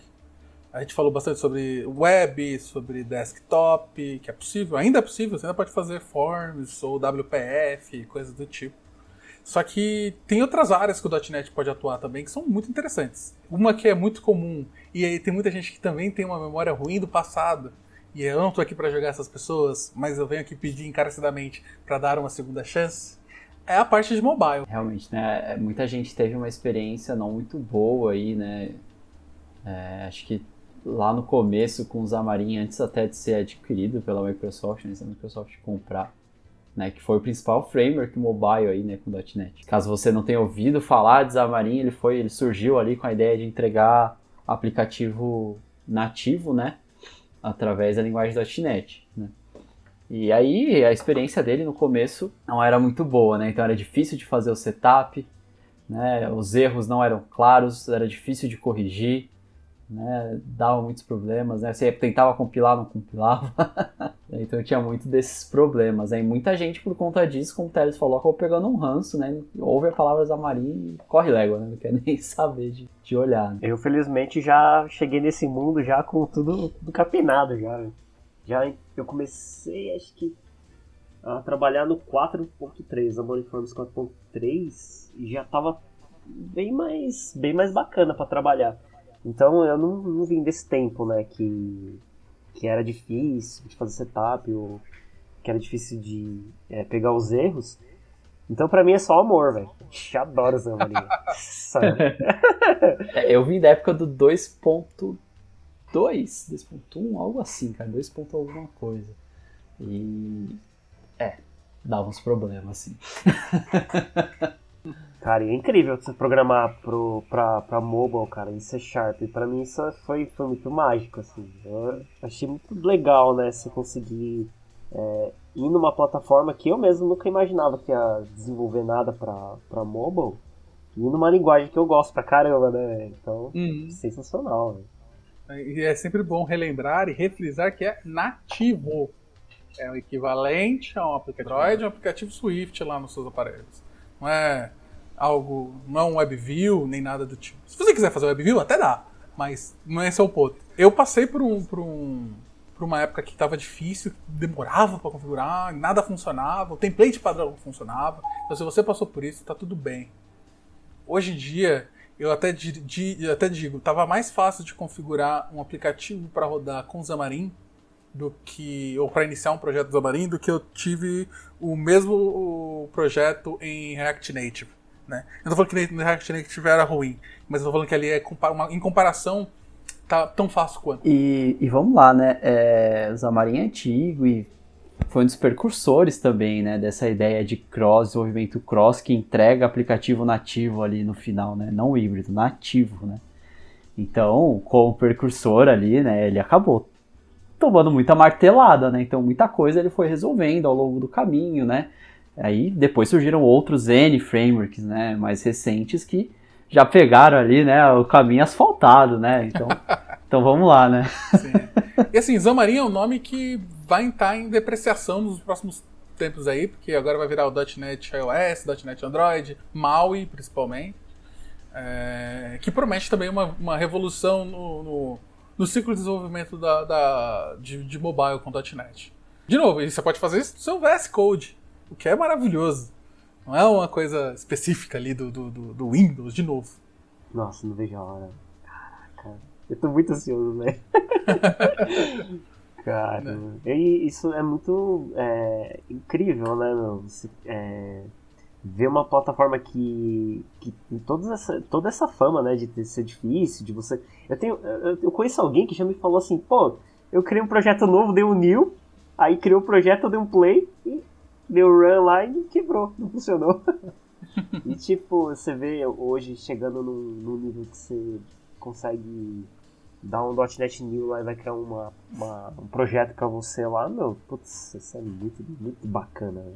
A gente falou bastante sobre web, sobre desktop, que é possível, ainda é possível, você ainda pode fazer forms ou WPF, coisas do tipo. Só que tem outras áreas que o .NET pode atuar também que são muito interessantes. Uma que é muito comum, e aí tem muita gente que também tem uma memória ruim do passado, e eu não estou aqui para jogar essas pessoas, mas eu venho aqui pedir encarecidamente para dar uma segunda chance, é a parte de mobile. Realmente, né? É, muita gente teve uma experiência não muito boa aí, né? É, acho que lá no começo com o Xamarin, antes até de ser adquirido pela Microsoft, antes da Microsoft comprar, né, que foi o principal framework mobile aí, né, com .NET. Caso você não tenha ouvido falar de Xamarin, ele foi, ele surgiu ali com a ideia de entregar aplicativo nativo, né, através da linguagem .NET, né. E aí a experiência dele no começo não era muito boa, né? Então era difícil de fazer o setup, né? Os erros não eram claros, era difícil de corrigir, né? Dava muitos problemas, né? Você tentava compilar, não compilava. (laughs) Então tinha muito desses problemas. Aí muita gente, por conta disso, como o Teles falou, acabou pegando um ranço, né? Ouve a palavra Zamarin e corre légua, né? Não quer (laughs) nem saber de, de olhar. Né? Eu, felizmente, já cheguei nesse mundo já com tudo, tudo capinado já. Né? Já eu comecei, acho que, a trabalhar no 4.3, Amor Informes 4.3, e já tava bem mais, bem mais bacana para trabalhar. Então eu não, não vim desse tempo, né, que que era difícil de fazer setup, ou que era difícil de é, pegar os erros. Então pra mim é só amor, velho. Adoro essa (laughs) (laughs) é, Eu vim da época do 2.2, 2.1, algo assim, cara. 2. alguma coisa. E. É, dava uns problemas, assim. (laughs) Cara, é incrível você programar pro, pra, pra mobile, cara, em C Sharp. Pra mim isso foi, foi muito mágico, assim. Eu achei muito legal, né, você conseguir é, ir numa plataforma que eu mesmo nunca imaginava que ia desenvolver nada pra, pra mobile. E numa linguagem que eu gosto pra caramba, né? Então, uhum. sensacional, né? E é sempre bom relembrar e refrisar que é nativo. É o equivalente a um aplicativo Android, um aplicativo Swift lá nos seus aparelhos. Não é algo, não é um WebView, nem nada do tipo. Se você quiser fazer WebView, até dá, mas não é esse é o ponto. Eu passei por um, por um por uma época que estava difícil, demorava para configurar, nada funcionava, o template padrão não funcionava. Então se você passou por isso, está tudo bem. Hoje em dia, eu até, di, di, até digo, estava mais fácil de configurar um aplicativo para rodar com Xamarin do que ou para iniciar um projeto Xamarin do que eu tive o mesmo projeto em React Native. Né? Eu não tô falando que no React Native era ruim, mas eu tô falando que ali é uma, em comparação tá tão fácil quanto. E, e vamos lá, né? É, o Xamarin é antigo e foi um dos precursores também, né? Dessa ideia de cross, desenvolvimento cross, que entrega aplicativo nativo ali no final, né? Não híbrido, nativo, né? Então, como precursor ali, né? Ele acabou tomando muita martelada, né? Então, muita coisa ele foi resolvendo ao longo do caminho, né? Aí depois surgiram outros N frameworks, né, mais recentes que já pegaram ali, né, o caminho asfaltado, né? Então, (laughs) então vamos lá, né? Sim. E assim, Xamarin é um nome que vai entrar em depreciação nos próximos tempos aí, porque agora vai virar o .NET iOS, .NET Android, MAUI principalmente, é, que promete também uma, uma revolução no, no, no, ciclo de desenvolvimento da, da de, de, mobile com .NET. De novo, você pode fazer isso no seu VS Code. O que é maravilhoso. Não é uma coisa específica ali do, do, do, do Windows, de novo. Nossa, não vejo a hora. Caraca. Eu tô muito ansioso, velho. (laughs) Cara, e isso é muito é, incrível, né, meu? É, ver uma plataforma que, que tem toda essa, toda essa fama, né, de ser difícil, de você... Eu, tenho, eu, conheço alguém que já me falou assim, pô, eu criei um projeto novo, dei um new, aí criou um projeto, dei um play, e deu run lá e quebrou, não funcionou. (laughs) e tipo, você vê hoje chegando num, nível que você consegue dar um .NET New lá e vai criar uma, uma um projeto pra você lá, meu, putz, isso é muito, muito bacana, né?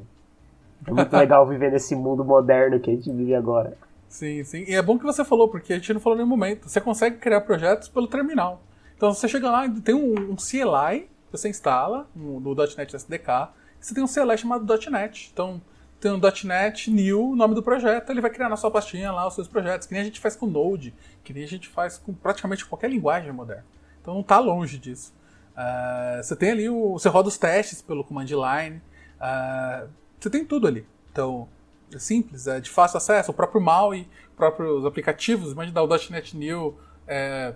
É muito (laughs) legal viver nesse mundo moderno que a gente vive agora. Sim, sim. E é bom que você falou, porque a gente não falou em nenhum momento. Você consegue criar projetos pelo terminal. Então você chega lá e tem um, um CLI que você instala um, no .NET SDK você tem um CLI chamado .NET. Então, tem um .NET New, o nome do projeto, ele vai criar na sua pastinha lá os seus projetos, que nem a gente faz com Node, que nem a gente faz com praticamente qualquer linguagem moderna. Então não está longe disso. Uh, você tem ali, o, você roda os testes pelo command line, uh, você tem tudo ali. Então, é simples, é de fácil acesso, o próprio MAUI, próprios aplicativos, imagina o .NET New, é,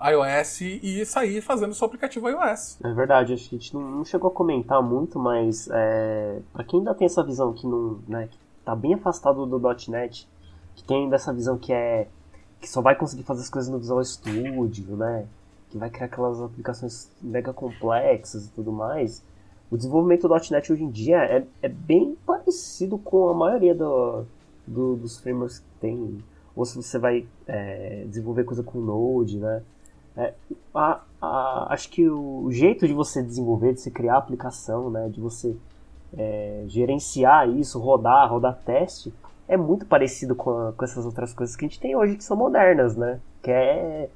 iOS e sair fazendo seu aplicativo iOS. É verdade, acho que a gente não, chegou a comentar muito, mas é, para quem ainda tem essa visão que não, né, que tá bem afastado do .NET, que tem ainda essa visão que é que só vai conseguir fazer as coisas no Visual Studio, né, que vai criar aquelas aplicações mega complexas e tudo mais, o desenvolvimento do .NET hoje em dia é, é bem parecido com a maioria do, do, dos frameworks que tem. Ou se você vai é, desenvolver coisa com Node, né? É, a, a, acho que o, o, jeito de você desenvolver, de você criar aplicação, né, de você é, gerenciar isso, rodar, rodar teste, é muito parecido com, a, com essas outras coisas que a gente tem hoje que são modernas, né? Que é,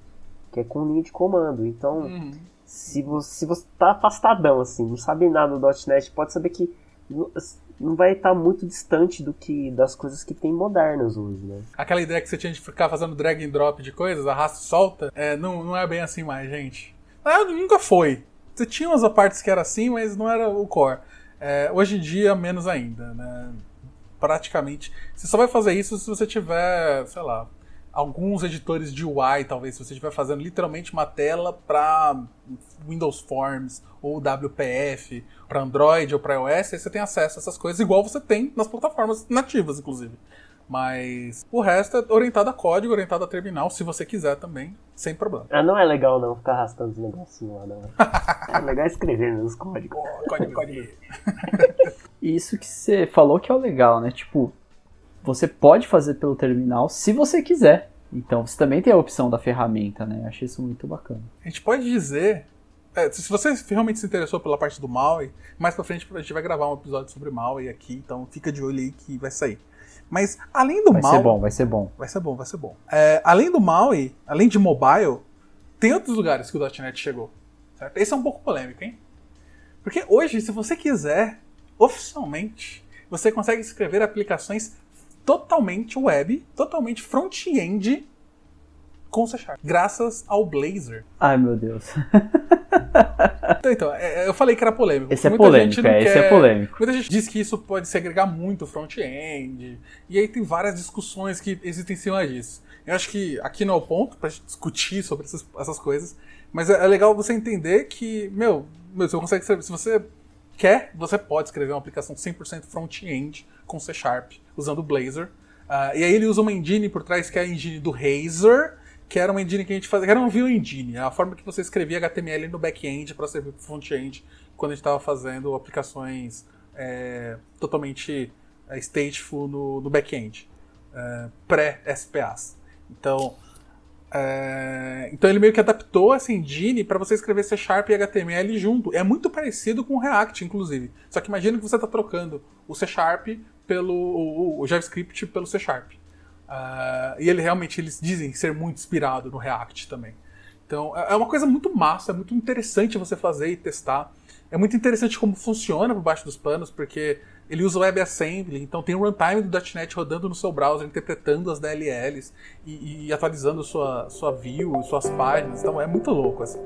que é com linha de comando. Então, uhum. Se você, se você tá afastadão, assim, não sabe nada do .NET, pode saber que não, vai estar muito distante do que das coisas que tem modernas hoje, né? Aquela ideia que você tinha de ficar fazendo drag and drop de coisas, arrasta e solta, é, não, não é bem assim mais, gente. Ah, nunca foi. Você tinha umas partes que era assim, mas não era o core. É, hoje em dia, menos ainda, né? Praticamente. Você só vai fazer isso se você tiver, sei lá, alguns editores de UI, talvez, se você estiver fazendo literalmente uma tela para Windows Forms ou WPF, para Android ou para iOS, aí você tem acesso a essas coisas igual você tem nas plataformas nativas, inclusive. Mas o resto é orientado a código, orientado a terminal, se você quiser também, sem problema. Ah, não é legal não ficar arrastando os negocinhos lá, não. (laughs) é legal escrever nos códigos. Oh, código, código. (laughs) Isso que você falou que é o legal, né? Tipo, você pode fazer pelo terminal se você quiser. Então você também tem a opção da ferramenta, né? Eu achei isso muito bacana. A gente pode dizer. É, se você realmente se interessou pela parte do Maui, mais pra frente a gente vai gravar um episódio sobre Maui aqui, então fica de olho aí que vai sair. Mas além do vai Maui. Vai ser bom, vai ser bom. Vai ser bom, vai ser bom. É, além do Maui, além de mobile, tem outros lugares que o .NET chegou. Certo? Esse é um pouco polêmico, hein? Porque hoje, se você quiser, oficialmente, você consegue escrever aplicações totalmente web, totalmente front-end com C Sharp, graças ao Blazor. Ai, meu Deus. (laughs) então, então é, eu falei que era polêmico. Esse é polêmico, é, esse é polêmico. Muita gente diz que isso pode segregar muito o front-end, e aí tem várias discussões que existem em cima disso. Eu acho que aqui não é o ponto pra gente discutir sobre essas, essas coisas, mas é, é, legal você entender que, meu, meu você consegue, se você quer, você pode escrever uma aplicação 100% front-end com C Sharp, usando o Blazor. Uh, e aí ele usa uma engine por trás que é a engine do Razor, que era uma engine que a gente fazia, que era um view engine, é a forma que você escrevia HTML no back-end para servir para front-end, quando a gente estava fazendo aplicações é, totalmente é, stateful no, no back-end, é, pré-SPAs. Então, é, então ele meio que adaptou essa engine para você escrever C Sharp e HTML junto. É muito parecido com o React, inclusive. Só que imagina que você está trocando o C Sharp pelo o, o JavaScript pelo C Sharp. Uh, e ele realmente eles dizem ser muito inspirado no React também. Então é, é uma coisa muito massa, é muito interessante você fazer e testar. É muito interessante como funciona por baixo dos panos, porque ele usa o WebAssembly, então tem o runtime do .NET rodando no seu browser, interpretando as DLLs e, e atualizando sua, sua view, suas páginas. Então é muito louco. Assim.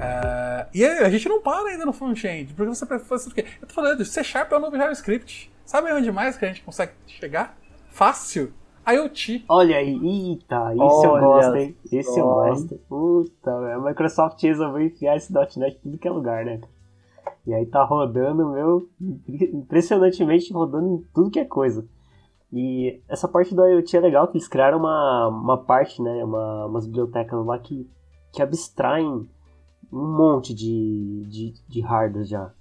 É, e a gente não para ainda no front-end, porque você fazer o quê? Eu tô falando, C Sharp é o novo JavaScript. Sabe onde mais que a gente consegue chegar? Fácil. IoT. Olha aí, eita, isso Olha eu gosto, hein? Esse eu gosto. Puta, a Microsoft resolveu enfiar esse .NET em tudo que é lugar, né? E aí tá rodando, meu, impressionantemente rodando em tudo que é coisa. E essa parte do IoT é legal, que eles criaram uma, uma parte, né, uma, umas bibliotecas lá que, que abstraem um monte de, de, de hardware já.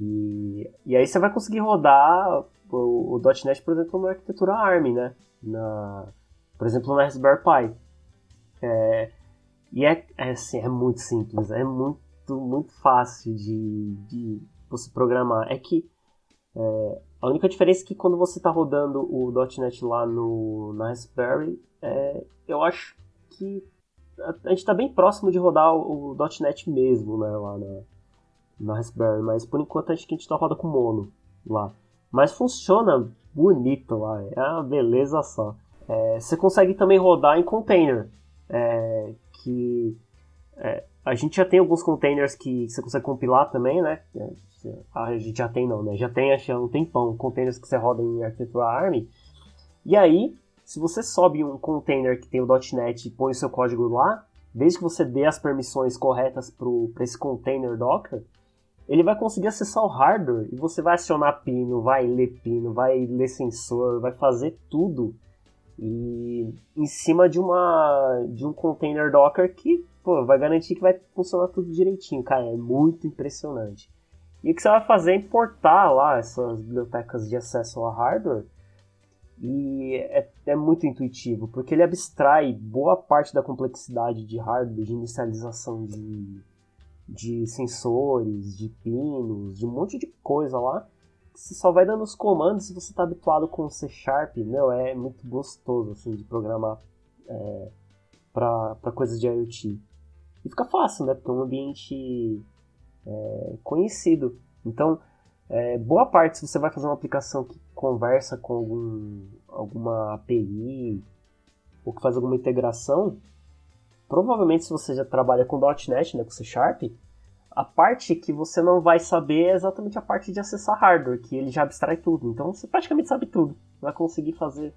E, e aí você vai conseguir rodar o, o .NET, por exemplo, na arquitetura ARM, né? Na, por exemplo, na Raspberry Pi. É, e é, é, assim, é muito simples, é muito, muito fácil de, de você programar. É que é, a única diferença é que quando você está rodando o .NET lá no, na Raspberry, é, eu acho que a, a gente está bem próximo de rodar o, o .NET mesmo, né, lá na, Raspberry, mas por enquanto acho que a gente só roda com mono lá. Mas funciona bonito lá, é uma beleza só. É, você consegue também rodar em container, é, que é, a gente já tem alguns containers que você consegue compilar também, né? É, a gente já tem não, né? Já tem acho um tempão containers que você roda em arquitetura ARM. E aí, se você sobe um container que tem o .NET e põe o seu código lá, desde que você dê as permissões corretas para esse container Docker, ele vai conseguir acessar o hardware e você vai acionar pino, vai ler pino, vai ler sensor, vai fazer tudo e em cima de uma de um container Docker que pô, vai garantir que vai funcionar tudo direitinho, cara, é muito impressionante. E o que você vai fazer é importar lá essas bibliotecas de acesso ao hardware e é, é muito intuitivo, porque ele abstrai boa parte da complexidade de hardware, de inicialização de de sensores, de pinos, de um monte de coisa lá. Você só vai dando os comandos se você está habituado com C Sharp, meu, é muito gostoso assim de programar é, para coisas de IoT. E fica fácil, né? Porque é um ambiente é, conhecido. Então, é, boa parte, se você vai fazer uma aplicação que conversa com algum, alguma API ou que faz alguma integração, provavelmente se você já trabalha com .NET, né, com C Sharp, a parte que você não vai saber é exatamente a parte de acessar hardware, que ele já abstrai tudo. Então você praticamente sabe tudo. Vai conseguir fazer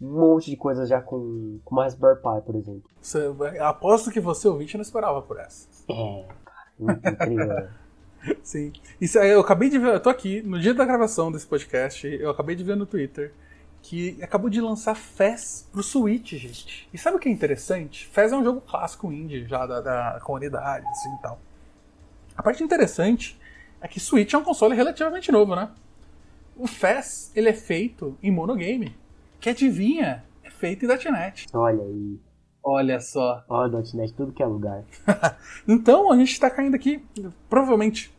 um monte de coisas já com, com uma Raspberry Pi, por exemplo. Você, aposto que você ouvinte não esperava por essa. É, cara, muito incrível. (laughs) Sim. Isso aí, eu acabei de ver, eu tô aqui, no dia da gravação desse podcast, eu acabei de ver no Twitter que acabou de lançar Fez pro Switch, gente. E sabe o que é interessante? Fez é um jogo clássico indie já da, da comunidade, assim e tal. A parte interessante é que Switch é um console relativamente novo, né? O Fez, ele é feito em monogame, que adivinha, é feito em .NET. Olha aí. Olha só. Olha o .NET, tudo que é lugar. (laughs) então, a gente está caindo aqui, provavelmente,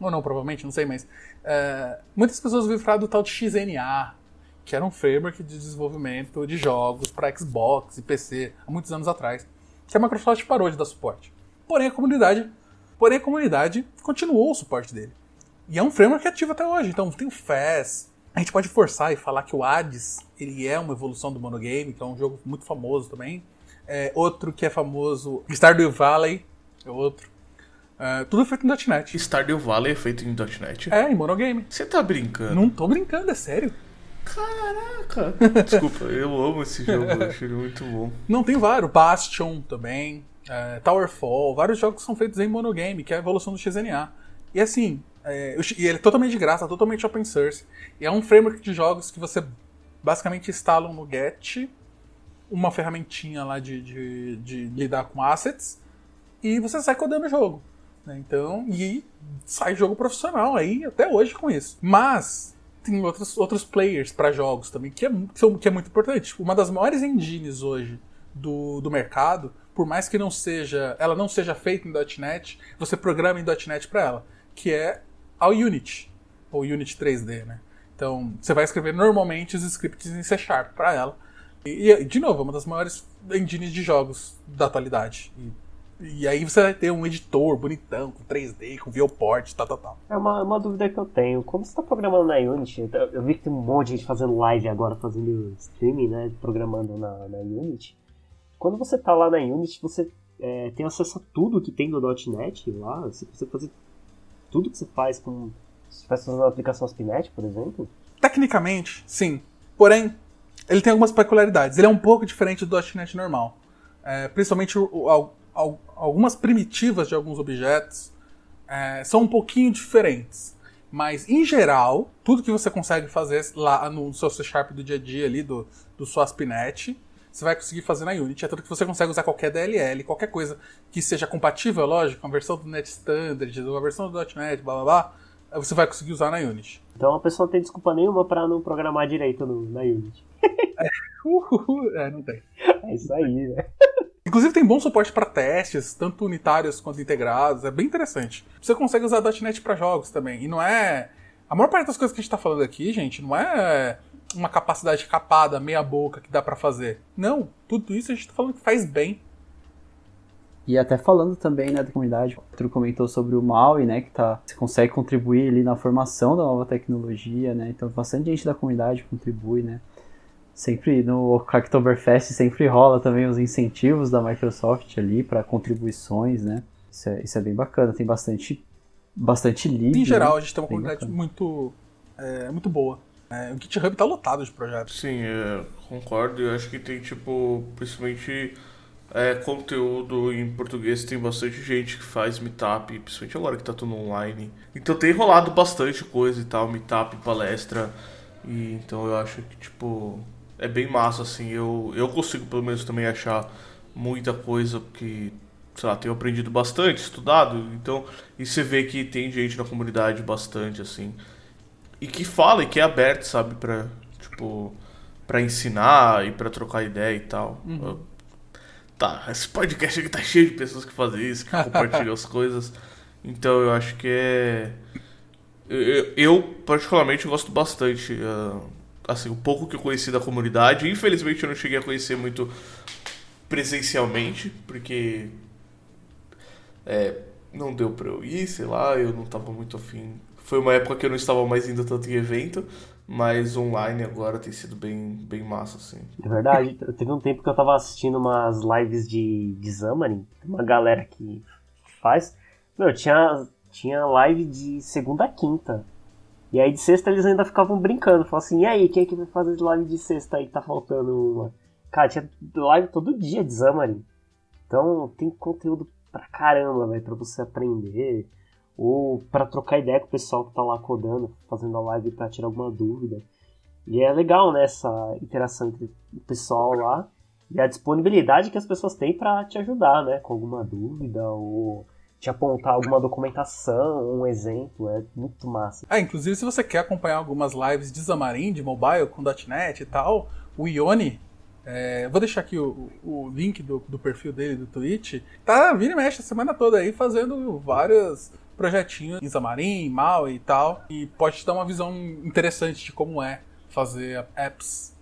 ou não provavelmente, não sei, mas uh, muitas pessoas ouviram falar do tal de XNA, que era um framework de desenvolvimento de jogos para Xbox e PC há muitos anos atrás, que a Microsoft parou de dar suporte. Porém a comunidade, porém a comunidade continuou o suporte dele. E é um framework ativo até hoje. Então tem o Fast, a gente pode forçar e falar que o Hades ele é uma evolução do monogame, que é um jogo muito famoso também. É, outro que é famoso, Stardew Valley, é outro. É, tudo feito em .NET. Stardew Valley é feito em .NET? É, em monogame. Você tá brincando? Não tô brincando, é sério. Caraca! Desculpa, eu amo esse jogo, eu acho ele muito bom. Não, tem vários. Bastion também, é, Towerfall, vários jogos que são feitos em monogame, que é a evolução do XNA. E assim, é, e ele é totalmente de graça, totalmente open source. E é um framework de jogos que você basicamente instala no Get, uma ferramentinha lá de, de, de lidar com assets, e você sai codando o jogo. Né? Então, e sai jogo profissional aí até hoje com isso. Mas tem outros, outros players para jogos também, que é, que é muito importante. Uma das maiores engines hoje do, do mercado, por mais que não seja, ela não seja feita em .NET, você programa em .NET para ela, que é a Unity, ou Unity 3D, né? Então, você vai escrever normalmente os scripts em C Sharp para ela. E, de novo, é uma das maiores engines de jogos da atualidade. E e aí você vai ter um editor bonitão, com 3D, com viewport, tal, tal, tal. É uma, uma dúvida que eu tenho. Como você está programando na Unity? Eu vi que tem um monte de gente fazendo live agora, fazendo streaming, né? Programando na, na Unity. Quando você está lá na Unity, você é, tem acesso a tudo que tem no .NET lá? Você consegue fazer tudo que você faz com... Se você faz uma aplicação ASP.NET, por exemplo? Tecnicamente, sim. Porém, ele tem algumas peculiaridades. Ele é um pouco diferente do .NET normal. É, principalmente o, o, algumas primitivas de alguns objetos é, são um pouquinho diferentes. Mas, em geral, tudo que você consegue fazer lá no seu C Sharp do dia a dia ali, do, do seu ASP.NET, você vai conseguir fazer na Unity. É tudo que você consegue usar qualquer DLL, qualquer coisa que seja compatível, lógico, com a versão do Net Standard, com a versão do .NET, blá blá blá, você vai conseguir usar na Unity. Então a pessoa não tem desculpa nenhuma para não programar direito no, na Unity. (laughs) é, uh, é, não tem. É isso aí, né? Inclusive tem bom suporte para testes, tanto unitários quanto integrados, é bem interessante. Você consegue usar .NET para jogos também, e não é... A maior parte das coisas que a gente está falando aqui, gente, não é uma capacidade capada, meia boca que dá para fazer. Não, tudo isso a gente está falando que faz bem. E até falando também né, da comunidade, o Pedro comentou sobre o MAUI, né, que tá, você consegue contribuir ali na formação da nova tecnologia, né, então bastante gente da comunidade contribui, né sempre no Hacktoberfest sempre rola também os incentivos da Microsoft ali para contribuições, né? Isso é, isso é, bem bacana, tem bastante bastante livro. Em geral, né? a gente tem uma comunidade muito é, muito boa. É, o GitHub tá lotado de projetos. Sim, é, concordo. Eu acho que tem tipo, principalmente é, conteúdo em português, tem bastante gente que faz meetup, principalmente agora que tá tudo online. Então tem rolado bastante coisa e tal, meetup, palestra. E então eu acho que tipo é bem massa, assim. Eu, eu consigo, pelo menos, também achar muita coisa que, sei lá, tenho aprendido bastante, estudado. Então, e você vê que tem gente na comunidade bastante, assim. E que fala e que é aberto, sabe, pra, tipo, pra ensinar e pra trocar ideia e tal. Uhum. tá, esse podcast aqui tá cheio de pessoas que fazem isso, que compartilham as (laughs) coisas. Então eu acho que é. Eu, eu particularmente gosto bastante. Uh, assim, o pouco que eu conheci da comunidade. Infelizmente eu não cheguei a conhecer muito presencialmente, porque é, não deu pra eu ir, sei lá, eu não tava muito afim. Foi uma época que eu não estava mais indo tanto em evento, mas online agora tem sido bem, bem massa, assim. É verdade, teve um tempo que eu tava assistindo umas lives de, de Xamarin, uma galera que faz. Meu, tinha, tinha live de segunda a quinta. E aí de sexta eles ainda ficavam brincando, falavam assim, e aí, quem é que vai fazer live de sexta aí? Tá faltando uma. Cara, tinha live todo dia de Xamarin. Então tem conteúdo pra caramba, velho, pra você aprender. Ou para trocar ideia com o pessoal que tá lá codando, fazendo a live para tirar alguma dúvida. E é legal, né, essa interação entre o pessoal lá e a disponibilidade que as pessoas têm para te ajudar, né, com alguma dúvida ou te apontar alguma documentação, um exemplo, é muito massa. Ah, inclusive se você quer acompanhar algumas lives de Xamarin, de mobile, com .NET e tal, o Ione, é, vou deixar aqui o, o link do, do, perfil dele do Twitch, tá vindo e mexe a semana toda aí fazendo vários projetinhos em Xamarin, Mal e tal, e pode te dar uma visão interessante de como é fazer apps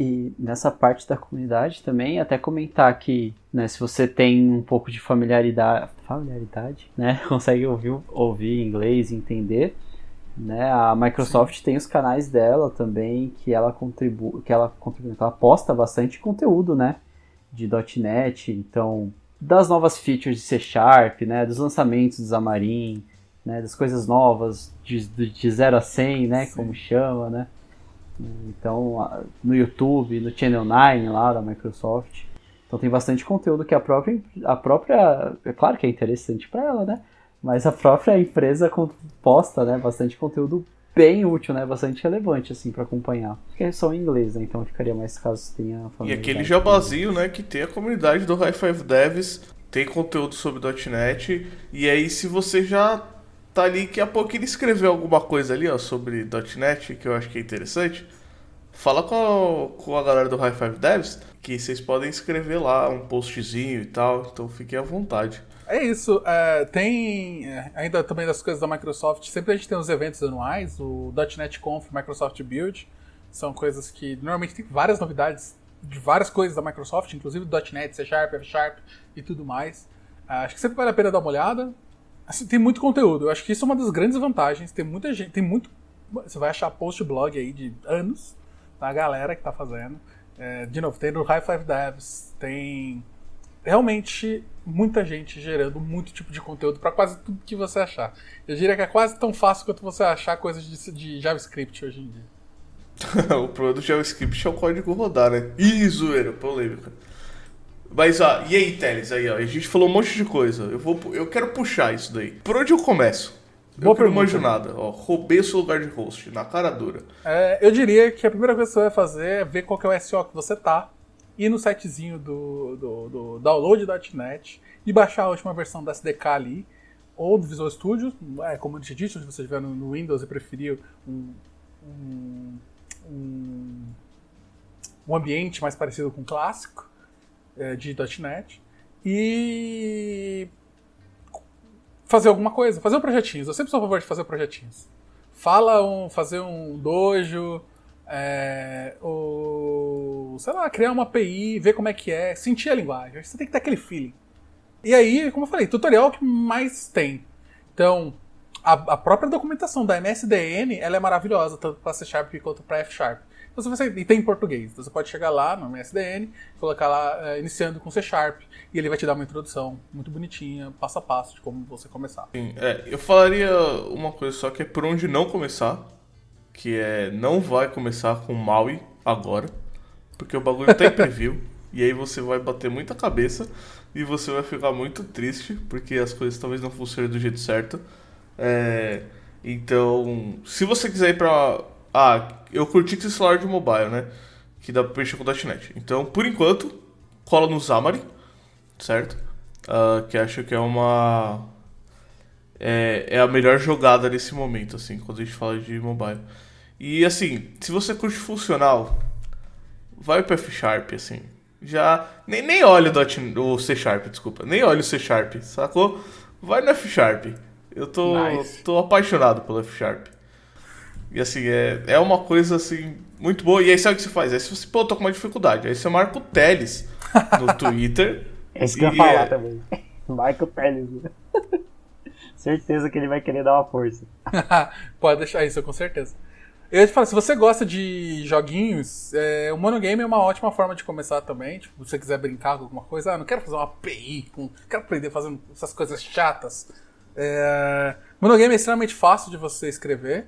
e nessa parte da comunidade também, até comentar que, né, se você tem um pouco de familiaridade, familiaridade, né, (laughs) consegue ouvir, ouvir inglês e entender, né, a Microsoft Sim. tem os canais dela também, que ela contribui, que ela contribui, ela posta bastante conteúdo, né, de .NET, então, das novas features de C Sharp, né, dos lançamentos do Xamarin, né, das coisas novas, de, de 0 a 100, né, Sim. como chama, né, então, no YouTube, no Channel 9 lá da Microsoft. Então tem bastante conteúdo que a própria, a própria, é claro que é interessante para ela, né? Mas a própria empresa posta, né, bastante conteúdo bem útil, né, bastante relevante assim para acompanhar. Porque é só em inglês, né? Então ficaria mais caso tenha E aquele jabazinho, né, que tem a comunidade do High Five Devs, tem conteúdo sobre .NET, e aí se você já tá ali, que a pouco ele escreveu alguma coisa ali, ó, sobre .NET, que eu acho que é interessante. Fala com a, com a galera do High Five Devs que vocês podem escrever lá um postzinho e tal, então fiquem à vontade. É isso. É, tem é, ainda também das coisas da Microsoft. Sempre a gente tem os eventos anuais, o .NET Conf, Microsoft Build. São coisas que normalmente tem várias novidades de várias coisas da Microsoft, inclusive .NET, C Sharp, F Sharp e tudo mais. É, acho que sempre vale a pena dar uma olhada. Assim, tem muito conteúdo. Eu acho que isso é uma das grandes vantagens. Tem muita gente, tem muito. Você vai achar post blog aí de anos da galera que tá fazendo. É, de novo, tem no High Five Devs, tem realmente muita gente gerando muito tipo de conteúdo para quase tudo que você achar. Eu diria que é quase tão fácil quanto você achar coisas de, de JavaScript hoje em dia. (laughs) o problema do JavaScript é o código rodar, né? Ih, zoeira, polêmica. Mas, ó, e aí, Teles, aí, ó, a gente falou um monte de coisa. Eu, vou, eu quero puxar isso daí. Por onde eu começo? Boa eu não manjo nada. Ó, roubei o seu lugar de host, na cara dura. É, eu diria que a primeira coisa que você vai fazer é ver qual é o SEO que você tá, ir no sitezinho do, do, do download.net e baixar a última versão da SDK ali, ou do Visual Studio, é, como eu disse, se você estiver no, no Windows e preferir um, um, um, um ambiente mais parecido com o clássico, é, de .NET e fazer alguma coisa, fazer um projetinhos. Eu sempre sou a favor de fazer projetinhos. Fala um, fazer um dojo, é, ou sei lá, criar uma API, ver como é que é, sentir a linguagem. Você tem que ter aquele feeling. E aí, como eu falei, tutorial é que mais tem. Então, a, a própria documentação da MSDN ela é maravilhosa, tanto para C Sharp quanto para F Sharp. Você, e tem em português. Então, você pode chegar lá no MSDN, colocar lá, é, iniciando com C Sharp, e ele vai te dar uma introdução muito bonitinha, passo a passo, de como você começar. Sim, é, eu falaria uma coisa só que é por onde não começar, que é não vai começar com Maui agora, porque o bagulho tá em preview, (laughs) e aí você vai bater muita cabeça e você vai ficar muito triste, porque as coisas talvez não funcionem do jeito certo. É, então, se você quiser ir pra ah, eu curti esse celular de mobile, né? Que dá pra mexer com .NET. Então, por enquanto, cola no Xamarin, certo? Uh, que acho que é uma... É, é a melhor jogada nesse momento, assim, quando a gente fala de mobile. E, assim, se você curte funcional, vai pro F Sharp, assim. Já. Nem, nem olha o, o C Sharp, desculpa. Nem olha o C Sharp, sacou? Vai no F Sharp. Eu tô, nice. tô apaixonado pelo F Sharp. E assim, é, é uma coisa assim, muito boa. E aí sabe o que você faz? Aí se você, pô, tô com uma dificuldade. Aí você marca o Teles no (laughs) Twitter. é isso que eu ia falar é... também. (laughs) Marca o Teles. Né? (laughs) certeza que ele vai querer dar uma força. Pode deixar isso, com certeza. Eu ia te falar, se você gosta de joguinhos, é, o monogame é uma ótima forma de começar também. Tipo, se você quiser brincar com alguma coisa, ah, não quero fazer uma API, com, quero aprender fazendo essas coisas chatas. É, monogame é extremamente fácil de você escrever,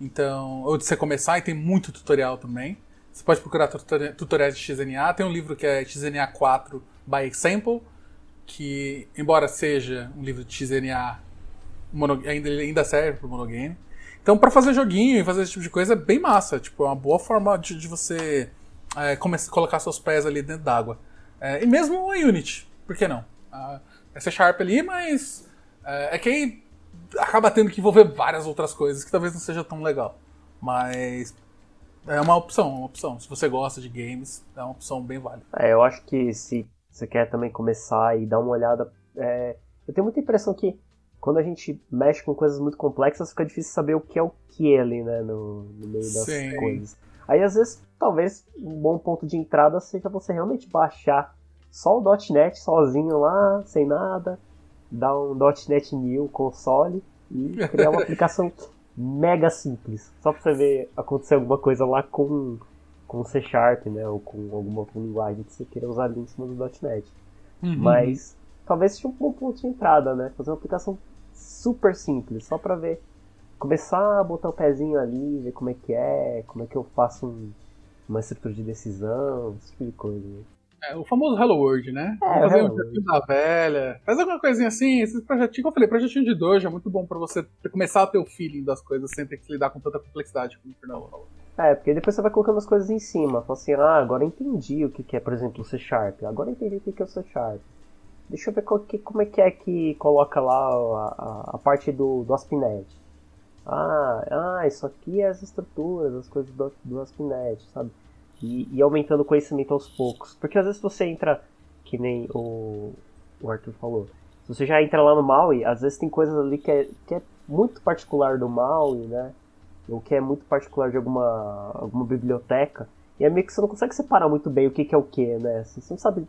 então, ou de você começar, e tem muito tutorial também. Você pode procurar tutoriais de XNA. Tem um livro que é XNA 4 by Example, que, embora seja um livro de XNA, ainda, ainda serve para monogame. Então, para fazer joguinho e fazer esse tipo de coisa é bem massa. Tipo, é uma boa forma de, de você é, começar, colocar seus pés ali dentro d'água. É, e mesmo a Unity, por que não? Ah, é C Sharp ali, mas é, é que aí acaba tendo que envolver várias outras coisas que talvez não seja tão legal. Mas é uma opção, uma opção. Se você gosta de games, é uma opção bem válida. É, eu acho que se você quer também começar e dar uma olhada, é, eu tenho muita impressão que quando a gente mexe com coisas muito complexas, fica difícil saber o que é o que ali, né, no, no meio das Sim. coisas. Aí, às vezes, talvez um bom ponto de entrada seja você realmente baixar só o .NET sozinho lá, sem nada, dar um .NET New console e criar uma (laughs) aplicação mega simples. Só pra você ver acontecer alguma coisa lá com, com C Sharp, né, ou com alguma outra linguagem que você queira usar ali em cima do .NET. Uhum. Mas talvez seja um bom ponto de entrada, né, fazer uma aplicação super simples, só pra ver. Começar a botar o pezinho ali, ver como é que é, como é que eu faço um, uma estrutura de decisão, esse tipo de coisa. Né? É, o famoso Hello World, né? É, fazer um projetinho da velha. Faz alguma coisinha assim, esses projetinhos, como eu falei, projetinho de dojo é muito bom pra você começar a ter o feeling das coisas sem ter que lidar com tanta complexidade como o Fernando falou. É, porque depois você vai colocando as coisas em cima. Fala assim, ah, agora entendi o que é, por exemplo, o C Sharp. Agora entendi o que é o C Sharp. Deixa eu ver qual, que, como é que é que coloca lá a, a, a parte do, do ASP.NET. Ah, ah, isso aqui é as estruturas, as coisas do, do ASP.NET, sabe? E, e aumentando o conhecimento aos poucos. Porque às vezes você entra, que nem o, o Arthur falou, se você já entra lá no MAUI, às vezes tem coisas ali que é, que é muito particular do MAUI, né? Ou que é muito particular de alguma, alguma biblioteca. E é meio que você não consegue separar muito bem o que, que é o que, né? Você não sabe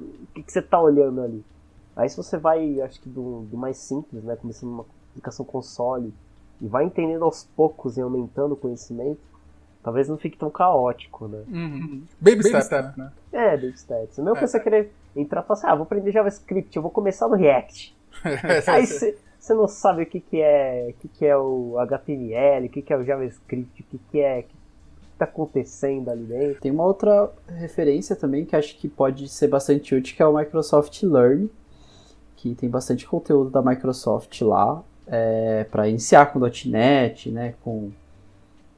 o que, que você está olhando ali. Aí se você vai, acho que do, do mais simples, né, começando uma aplicação console, e vai entendendo aos poucos e aumentando o conhecimento, talvez não fique tão caótico, né? Uhum. Baby, baby steps, né? É, baby steps. O meu é, que você é. querer entrar e falar assim, ah, vou aprender JavaScript, eu vou começar no React. (laughs) Aí você não sabe o que, que é o que, que é o HTML, o que, que é o JavaScript, o que, que é, está acontecendo ali dentro. Tem uma outra referência também que acho que pode ser bastante útil, que é o Microsoft Learn, que tem bastante conteúdo da Microsoft lá, é, para iniciar com .NET, né, com,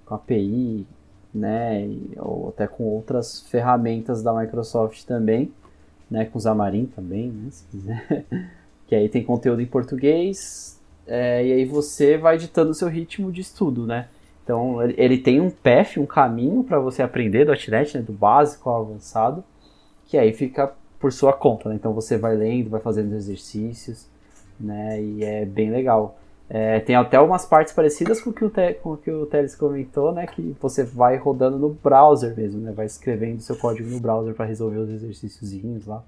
com API, né, ou até com outras ferramentas da Microsoft também, né, com Xamarin também, né, se quiser. (laughs) que aí tem conteúdo em português, é, e aí você vai ditando o seu ritmo de estudo, né. Então ele, tem um path, um caminho para você aprender .NET, né, do básico ao avançado, que aí fica por sua conta. Né? Então você vai lendo, vai fazendo exercícios, né, e é bem legal. É, tem até umas partes parecidas com o que o, Te, com o que o Teles comentou, né? Que você vai rodando no browser mesmo, né? Vai escrevendo seu código no browser para resolver os exercíciozinhos lá.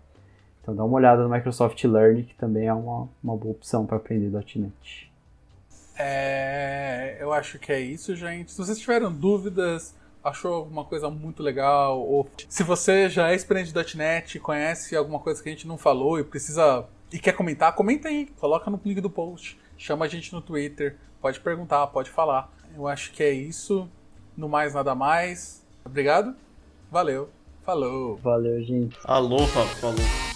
Então dá uma olhada no Microsoft Learn, que também é uma, uma boa opção para aprender .NET. É, eu acho que é isso, gente. Se vocês tiveram dúvidas, achou alguma coisa muito legal, ou se você já é experiente .NET, conhece alguma coisa que a gente não falou e precisa e quer comentar, comenta aí, coloca no link do post, chama a gente no Twitter, pode perguntar, pode falar. Eu acho que é isso. No mais nada mais. Obrigado. Valeu. Falou. Valeu, gente. Aloha, falou.